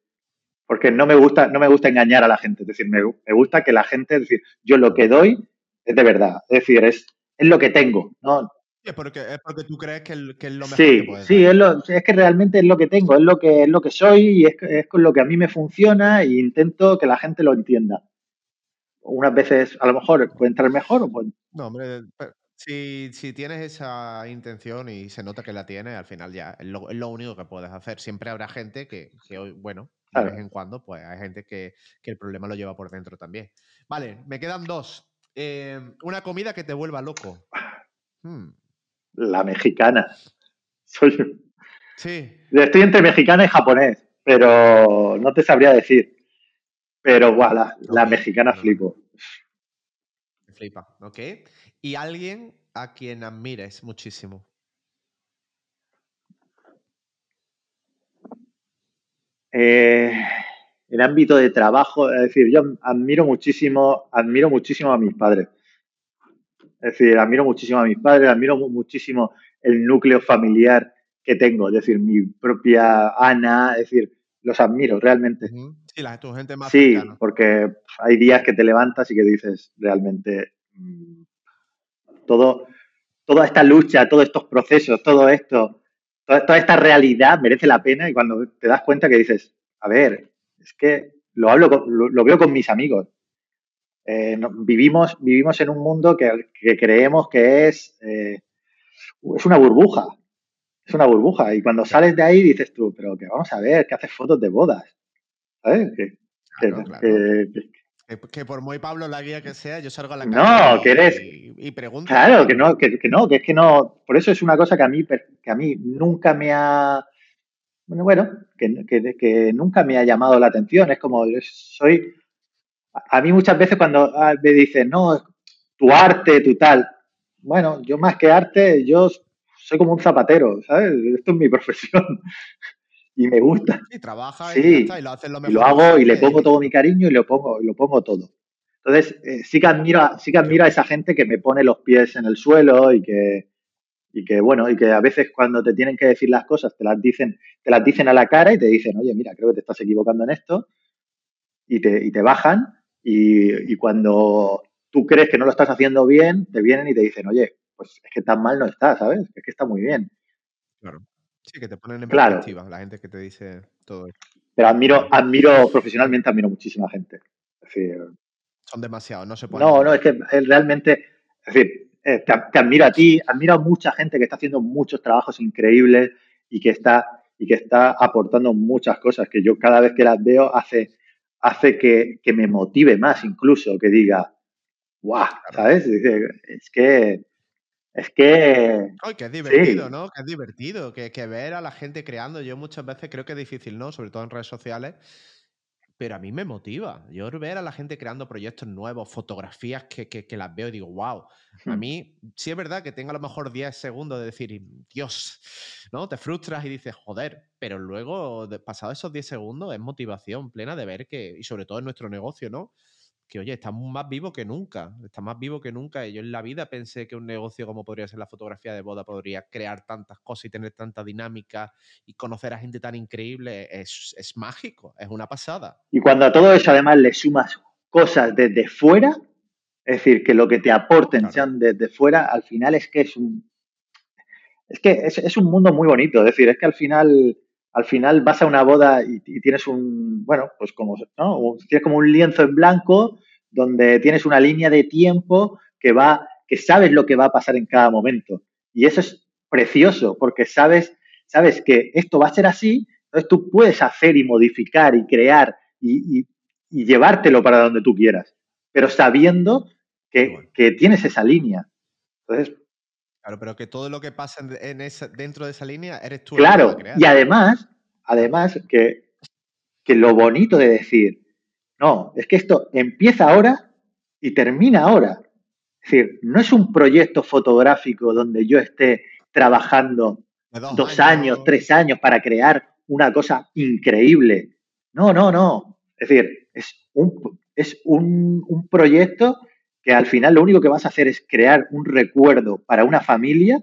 Porque no me gusta, no me gusta engañar a la gente. Es decir, me, gusta que la gente, es decir, yo lo que doy es de verdad. Es decir, es, es lo que tengo. ¿no? Es porque, es porque tú crees que, es lo mejor sí, que Sí, es, lo, es que realmente es lo que tengo, es lo que, es lo que soy y es, es con lo que a mí me funciona e intento que la gente lo entienda. Unas veces a lo mejor puede entrar mejor o puede... No, hombre, si, si, tienes esa intención y se nota que la tienes, al final ya es lo, único que puedes hacer. Siempre habrá gente que, que bueno, de vez en cuando, pues hay gente que, que, el problema lo lleva por dentro también. Vale, me quedan dos. Em, una comida que te vuelva loco. Hmm. La mexicana. Soy... Sí. Estoy entre mexicana y japonés, pero no te sabría decir. Pero, guau, la, mexicana flipo. Flipa, ok y alguien a quien admires muchísimo. Eh, el ámbito de trabajo, es decir, yo admiro muchísimo, admiro muchísimo a mis padres. Es decir, admiro muchísimo a mis padres, admiro muchísimo el núcleo familiar que tengo, es decir, mi propia Ana, es decir, los admiro realmente. Sí, la, tu gente más Sí, porque hay días que te levantas y que dices realmente, mm, todo, toda esta lucha, todos estos procesos, todo esto, toda, esta realidad merece la pena y cuando te das cuenta que dices, a ver, es que lo hablo, lo, veo con mis amigos. Eh, vivimos, vivimos en un mundo que, creemos que es, eh, es una burbuja. Es una burbuja. Y cuando sales de ahí dices tú, pero que vamos a ver, que haces fotos de bodas. ¿Sabes? Que, que, por muy Pablo la guía que sea, yo salgo a la calle no, que eres, y, pregunto. Claro, que no, que, no, que es que no. Por eso es una cosa que a mí, que a mí nunca me ha. Bueno, bueno que, nunca me ha llamado la atención. Es como, soy. a mí muchas veces cuando ah, me dicen, no, tu arte, tu tal, bueno, yo más que arte, yo soy como un zapatero, ¿sabes? Esto es mi profesión y me gusta. Y trabaja sí, y, lo haces lo mejor. Y lo hago y le pongo todo mi cariño y lo pongo, lo pongo todo. Entonces, eh, sí que admiro, sí que admiro a esa gente que me pone los pies en el suelo y que, y que bueno, y que a veces cuando te tienen que decir las cosas te las dicen, te las dicen a la cara y te dicen, oye, mira, creo que te estás equivocando en esto, y te, y te bajan, y, y cuando tú crees que no lo estás haciendo bien, te vienen y te dicen, oye, pues es que tan mal no está, ¿sabes? Es que está muy bien. Claro. Sí, que te ponen en perspectiva la gente que te dice todo esto. Pero admiro, admiro profesionalmente, admiro muchísima gente. Es decir, Son demasiados, no se puede. No, no, es que realmente, es decir, eh, te, admiro a ti, admiro a mucha gente que está haciendo muchos trabajos increíbles y que está, y que está aportando muchas cosas que yo cada vez que las veo hace, hace que, que me motive más incluso, que diga, guau, ¿sabes? Es que... Es que... Ay, que es divertido, ¿no? Que es divertido, que, que ver a la gente creando, yo muchas veces creo que es difícil, ¿no? Sobre todo en redes sociales, pero a mí me motiva. Yo ver a la gente creando proyectos nuevos, fotografías que, que, las veo y digo, wow. A mí sí es verdad que tengo a lo mejor 10 segundos de decir, Dios, ¿no? Te frustras y dices, joder, pero luego, pasado esos 10 segundos, es motivación plena de ver que, y sobre todo en nuestro negocio, ¿no? Que, oye, estamos más vivos que nunca, está más vivo que nunca. Y yo en la vida pensé que un negocio como podría ser la fotografía de boda podría crear tantas cosas y tener tanta dinámica y conocer a gente tan increíble. Es, es mágico, es una pasada. Y cuando a todo eso además le sumas cosas desde fuera, es decir, que lo que te aporten sean desde fuera, al final es que es un... Es que es, es un mundo muy bonito, es decir, es que al final al final vas a una boda y, tienes un, bueno, pues como, ¿no? Tienes como un lienzo en blanco donde tienes una línea de tiempo que va, que sabes lo que va a pasar en cada momento. Y eso es precioso porque sabes, sabes que esto va a ser así, entonces tú puedes hacer y modificar y crear y, llevártelo para donde tú quieras, pero sabiendo que, que tienes esa línea. Entonces, Claro, pero que todo lo que pasa en dentro de esa línea eres tú. Claro, y además, además que, que lo bonito de decir, no, es que esto empieza ahora y termina ahora. Es decir, no es un proyecto fotográfico donde yo esté trabajando dos, años, tres años para crear una cosa increíble. No, no, no. Es decir, es un, es un, un proyecto que al final lo único que vas a hacer es crear un recuerdo para una familia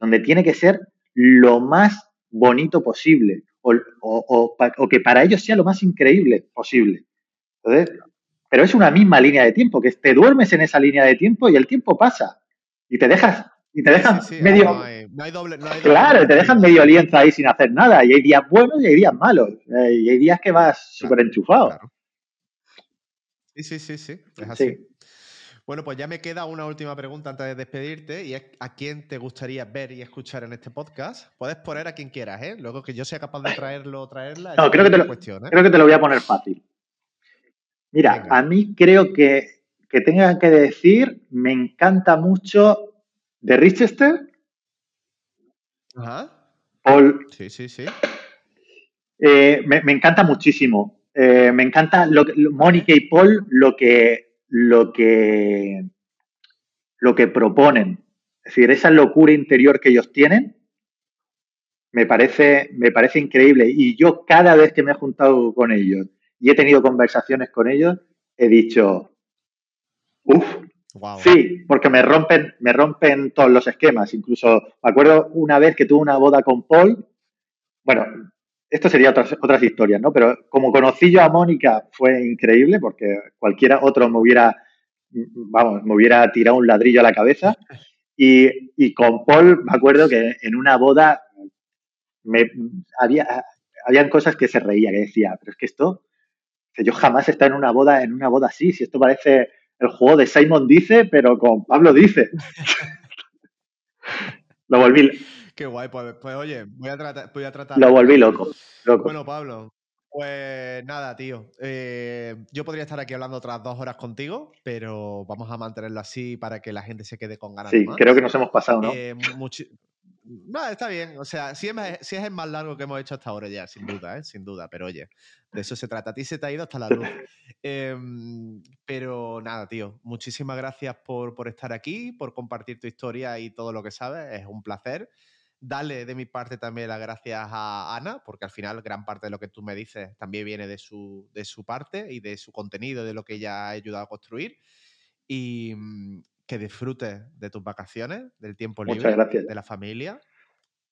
donde tiene que ser lo más bonito posible o, que para ellos sea lo más increíble posible. pero es una misma línea de tiempo, que te duermes en esa línea de tiempo y el tiempo pasa. Y te dejas y te dejan medio no hay, doble, claro te dejan medio lienzo ahí sin hacer nada. Y hay días buenos y hay días malos. Eh, y hay días que vas súper enchufado sí sí sí sí es así bueno, pues ya me queda una última pregunta antes de despedirte y es ¿a quién te gustaría ver y escuchar en este podcast? Puedes poner a quien quieras, ¿eh? Luego que yo sea capaz de traerlo o traerla. No, creo que, te lo, cuestión, ¿eh? creo que te lo voy a poner fácil. Mira, a mí creo que, que tengan que decir, me encanta mucho de Richester. Ajá. Paul. Sí, sí, sí. Eh, me, encanta muchísimo. Eh, me encanta lo, Mónica y Paul lo que lo que, lo que proponen. Es decir, esa locura interior que ellos tienen me parece, me parece increíble. Y yo cada vez que me he juntado con ellos y he tenido conversaciones con ellos, he dicho, uff, sí, porque me rompen, me rompen todos los esquemas. Incluso me acuerdo una vez que tuve una boda con Paul. Bueno, esto sería otras, otras historias, ¿no? Pero como conocí yo a Mónica fue increíble porque cualquiera otro me hubiera, vamos, me hubiera tirado un ladrillo a la cabeza. Y, y con Paul me acuerdo que en una boda me, había, habían cosas que se reía, que decía, pero es que esto, yo jamás he estado en una boda, en una boda así, si esto parece el juego de Simon Dice, pero con Pablo Dice. Lo volví, Qué guay, pues, pues oye, voy a, tratar, voy a tratar. Lo volví loco, Bueno, Pablo, pues nada, tío. Eh, yo podría estar aquí hablando otras dos horas contigo, pero vamos a mantenerlo así para que la gente se quede con ganas. Sí, creo que nos hemos pasado, ¿no? Eh, No, está bien. O sea, si es, si es el más largo que hemos hecho hasta ahora ya, sin duda, ¿eh? sin duda. Pero oye, de eso se trata. A ti se te ha ido hasta la luz. Em, pero nada, tío. Muchísimas gracias por, por estar aquí, por compartir tu historia y todo lo que sabes. Es un placer. Dale de mi parte también las gracias a Ana, porque al final gran parte de lo que tú me dices también viene de su, de su parte y de su contenido, de lo que ella ha ayudado a construir. Y, mm, que disfrutes de tus vacaciones, del tiempo libre, de la familia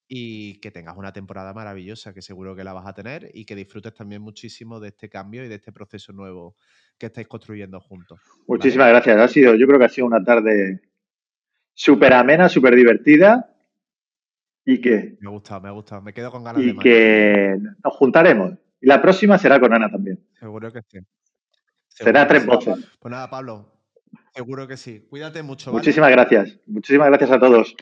y que tengas una temporada maravillosa, que seguro que la vas a tener y que disfrutes también muchísimo de este cambio y de este proceso nuevo que estáis construyendo juntos. Muchísimas gracias. Ha sido, yo creo que ha sido una tarde súper amena, súper divertida y que... Me ha gustado, me ha gustado. Me quedo con ganas y que nos juntaremos. Y la próxima será con Ana también. Seguro que sí. será tres voces. Pues nada, Pablo, Seguro que sí. Cuídate mucho. Muchísimas gracias. Muchísimas gracias a todos.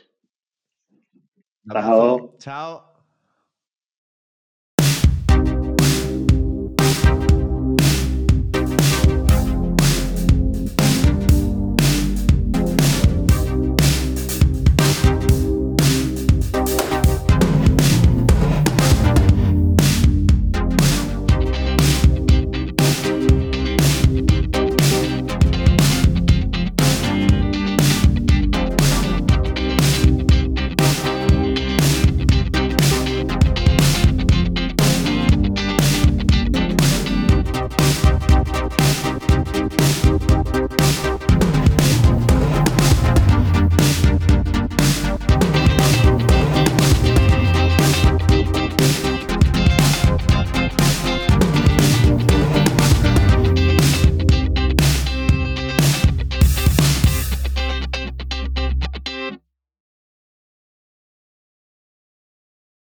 Chao. Chao.